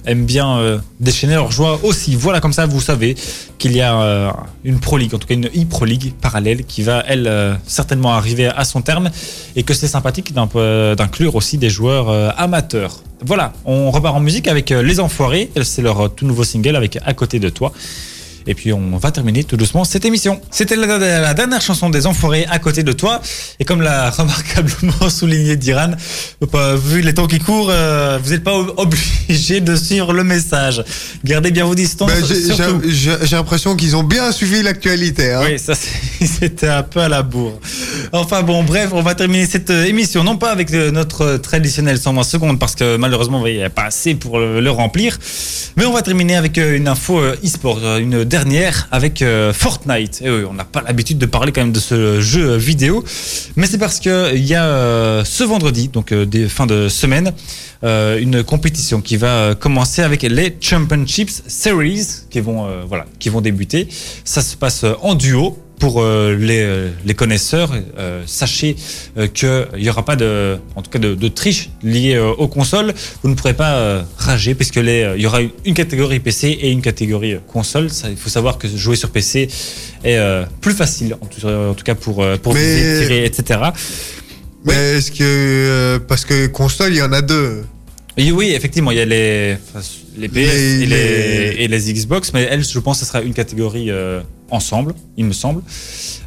aiment bien déchaîner leur joie aussi. Voilà, comme ça, vous savez qu'il y a une Pro League, en tout cas une e-Pro League parallèle qui va, elle, certainement arriver à son terme et que c'est sympathique d'inclure aussi des joueurs amateurs. Voilà, on repart en musique avec Les Enfoirés. C'est leur tout nouveau single avec À côté de toi. Et puis on va terminer tout doucement cette émission. C'était la, dernière chanson des Enfoirés à côté de toi. Et comme l'a remarquablement souligné Diran, pas- vu les temps qui courent, euh, vous n'êtes pas ob- obligé de suivre le message. Gardez bien vos distances. Ben, j'ai- l'impression qu'ils ont bien suivi l'actualité. Hein. Oui, ça c'était un peu à la bourre. Enfin bon, bref, on va terminer cette euh, émission, non pas avec euh, notre traditionnel 120 secondes, parce que malheureusement, il n'y a pas assez pour le, le remplir, mais on va terminer avec une info e-sport, une dernière avec euh, Fortnite. Et oui, on n'a pas l'habitude de parler quand même de ce jeu vidéo, mais c'est parce que il y a euh, ce vendredi, donc euh, des fins de semaine, une compétition qui va commencer avec les Championships Series qui vont voilà qui vont débuter. Ça se passe en duo. Pour euh, les, euh, les connaisseurs, euh, sachez euh, qu'il n'y aura pas de, en tout cas de, de triche liée aux consoles. Vous ne pourrez pas rager puisque les, il y aura une- catégorie PC et une catégorie console. Ça, il faut savoir que jouer sur PC est plus facile, en tout, en tout cas pour pour Mais- viser, tirer, etc. Mais est-ce que parce que console il y en a deux. Oui, oui, effectivement, il y a les, les PS Les- et, les, les- et les Xbox, mais elles, je pense que ce sera une catégorie euh, ensemble, il me semble.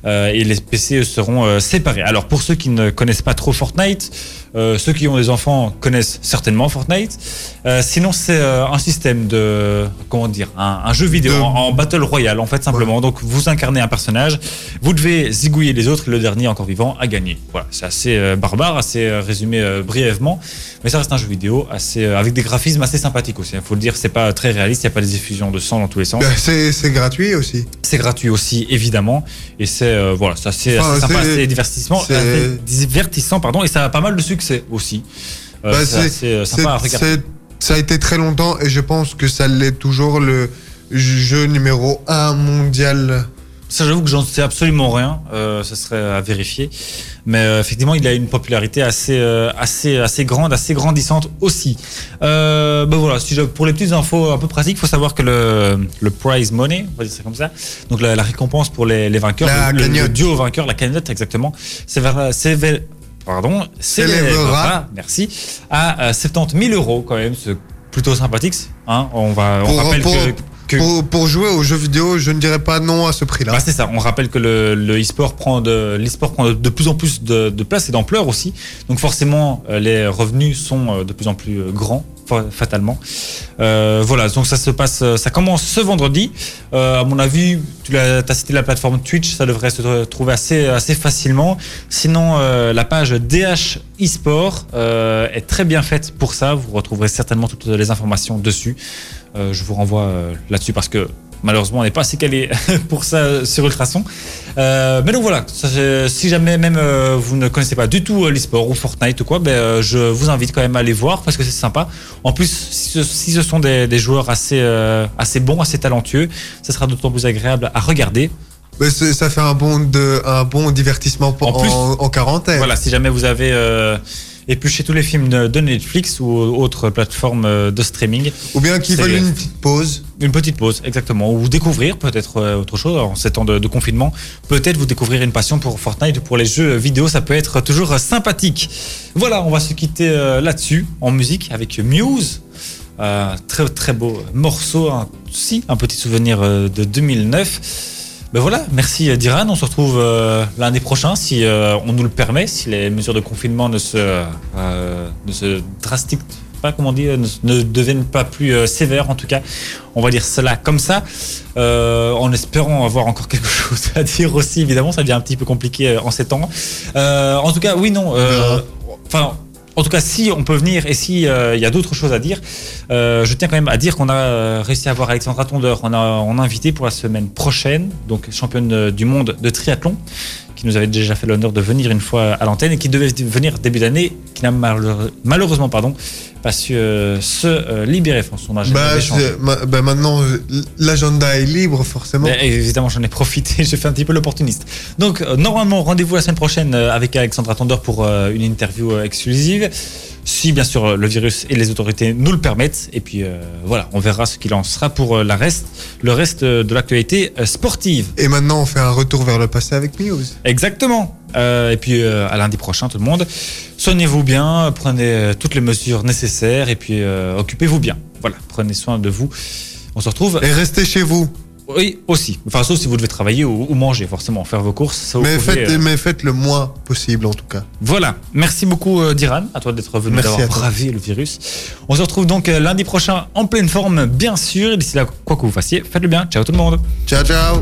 Euh, et les PC seront euh, séparés. Alors, pour ceux qui ne connaissent pas trop Fortnite, euh, ceux qui ont des enfants connaissent certainement Fortnite. Sinon, c'est un système de, comment dire, un, un jeu vidéo De- en, en battle royale, en fait, simplement. Donc, vous incarnez un personnage, vous devez zigouiller les autres, et le dernier encore vivant a gagné. Voilà, c'est assez barbare, assez résumé brièvement. Mais ça reste un jeu vidéo assez, avec des graphismes assez sympathiques aussi. Il faut le dire, c'est pas très réaliste, il n'y a pas des effusions de sang dans tous les sens. Ben, c'est gratuit aussi. C'est gratuit aussi, évidemment. Et c'est euh, voilà, c'est assez, Enfin, sympa, c'est- assez divertissement, c'est- assez divertissant, pardon, et ça a pas mal de succès aussi. Euh, Bah, c'est euh, c'est- sympa à regarder. c'est- ça a été très longtemps et je pense que ça l'est toujours le jeu numéro un mondial Ça, j'avoue que j'en sais absolument rien. Euh, ce serait à vérifier. Mais euh, effectivement, il a une popularité assez, euh, assez, assez grande, assez grandissante aussi. Euh, ben voilà, si je- pour les petites infos un peu pratiques, il faut savoir que le, le prize money, on va dire ça comme ça, donc la, la récompense pour les, les vainqueurs, La le, le- duo vainqueur, la cagnotte exactement, c'est vers, c'est vers- pardon, s'élèvera, merci, à euh, 70 000 euros quand même, c'est plutôt sympathique. Hein, on va, on Pour- rappelle pour- que, que Pour, pour jouer aux jeux vidéo, je ne dirais pas non à ce prix-là. bah, c'est ça. On rappelle que le, e-sport prend de l'e-sport prend de, de plus en plus de, de place et d'ampleur aussi. Donc forcément, euh, les revenus sont euh, de plus en plus euh, grands fa- fatalement. Euh, voilà. Donc ça se passe, ça commence ce vendredi. Euh, à mon avis, tu as, as cité la plateforme Twitch, ça devrait se trouver assez assez facilement. Sinon, euh, la page DH eSport est très bien faite pour ça. Vous retrouverez certainement toutes les informations dessus. Euh, je vous renvoie euh, là-dessus parce que malheureusement on n'est pas assez calé pour ça euh, sur Ultrason. Euh, mais donc voilà, ça, si jamais même vous ne connaissez pas du tout l'e-sport ou Fortnite ou quoi, ben, je vous invite quand même à aller voir parce que c'est sympa. En plus, si ce, si ce sont des, des joueurs assez, assez bons, assez talentueux, ça sera d'autant plus agréable à regarder. Mais ça fait un bon, de, un bon divertissement pour, En plus- en, en quarantaine. Voilà, si jamais vous avez euh, épluché tous les films de, Netflix ou autres plateformes euh, de streaming, Ou bien C'est- veulent une petite pause. Une petite pause, exactement. Ou découvrir peut-être euh, autre chose en ces temps de, de confinement. Peut-être vous découvrir une passion pour Fortnite ou pour les jeux vidéo. Ça peut être toujours sympathique. Voilà, on va se quitter euh, là-dessus en musique avec Muse. Euh, très très beau morceau, un, si, un petit souvenir de 2009. Ben voilà, merci euh, Diran. On se retrouve euh, lundi prochain si euh, on nous le permet, si les mesures de confinement ne se, euh, ne se drastiquent pas, comment on dit, ne, ne deviennent pas plus sévères en tout cas. On va dire cela comme ça, en espérant avoir encore quelque chose à dire aussi. Évidemment, ça devient un petit peu compliqué en ces temps. En tout cas, oui, non. Enfin. En tout cas, si on peut venir et si euh, il y a d'autres choses à dire, euh, je tiens quand même à dire qu'on a euh, réussi à avoir Alexandra Tondeur. On a, on a invité pour la semaine prochaine, donc championne du monde de triathlon, qui nous avait déjà fait l'honneur de venir une fois à l'antenne et qui devait venir début d'année, qui n'a malheure- malheureusement pardon, pas su euh, se euh, libérer. Son agenda Bah, bah, maintenant, l'agenda est libre, forcément. Mais évidemment, j'en ai profité, j'ai fait un petit peu l'opportuniste. Donc, euh, normalement, rendez-vous la semaine prochaine avec Alexandra Tondeur pour une interview exclusive. Si, bien sûr, le virus et les autorités nous le permettent. Et puis, euh, voilà, on verra ce qu'il en sera pour euh, la reste, le reste euh, de l'actualité sportive. Et maintenant, on fait un retour vers le passé avec Muse. Exactement. Euh, et puis, euh, à lundi prochain, tout le monde. Soignez-vous bien, prenez toutes les mesures nécessaires et puis occupez-vous bien. Voilà, prenez soin de vous. On se retrouve. Et restez chez vous. Oui, aussi. Enfin, sauf si vous devez travailler ou, ou manger, forcément, faire vos courses. Ça, vous Mais pouvez, faites, euh, mais faites le moins possible, en tout cas. Voilà. Merci beaucoup, euh, Diran, à toi d'être venu, d'avoir bravé le virus. On se retrouve donc euh, lundi prochain en pleine forme, bien sûr. D'ici là, quoi que vous fassiez, faites le bien. Ciao tout le monde. Ciao, ciao.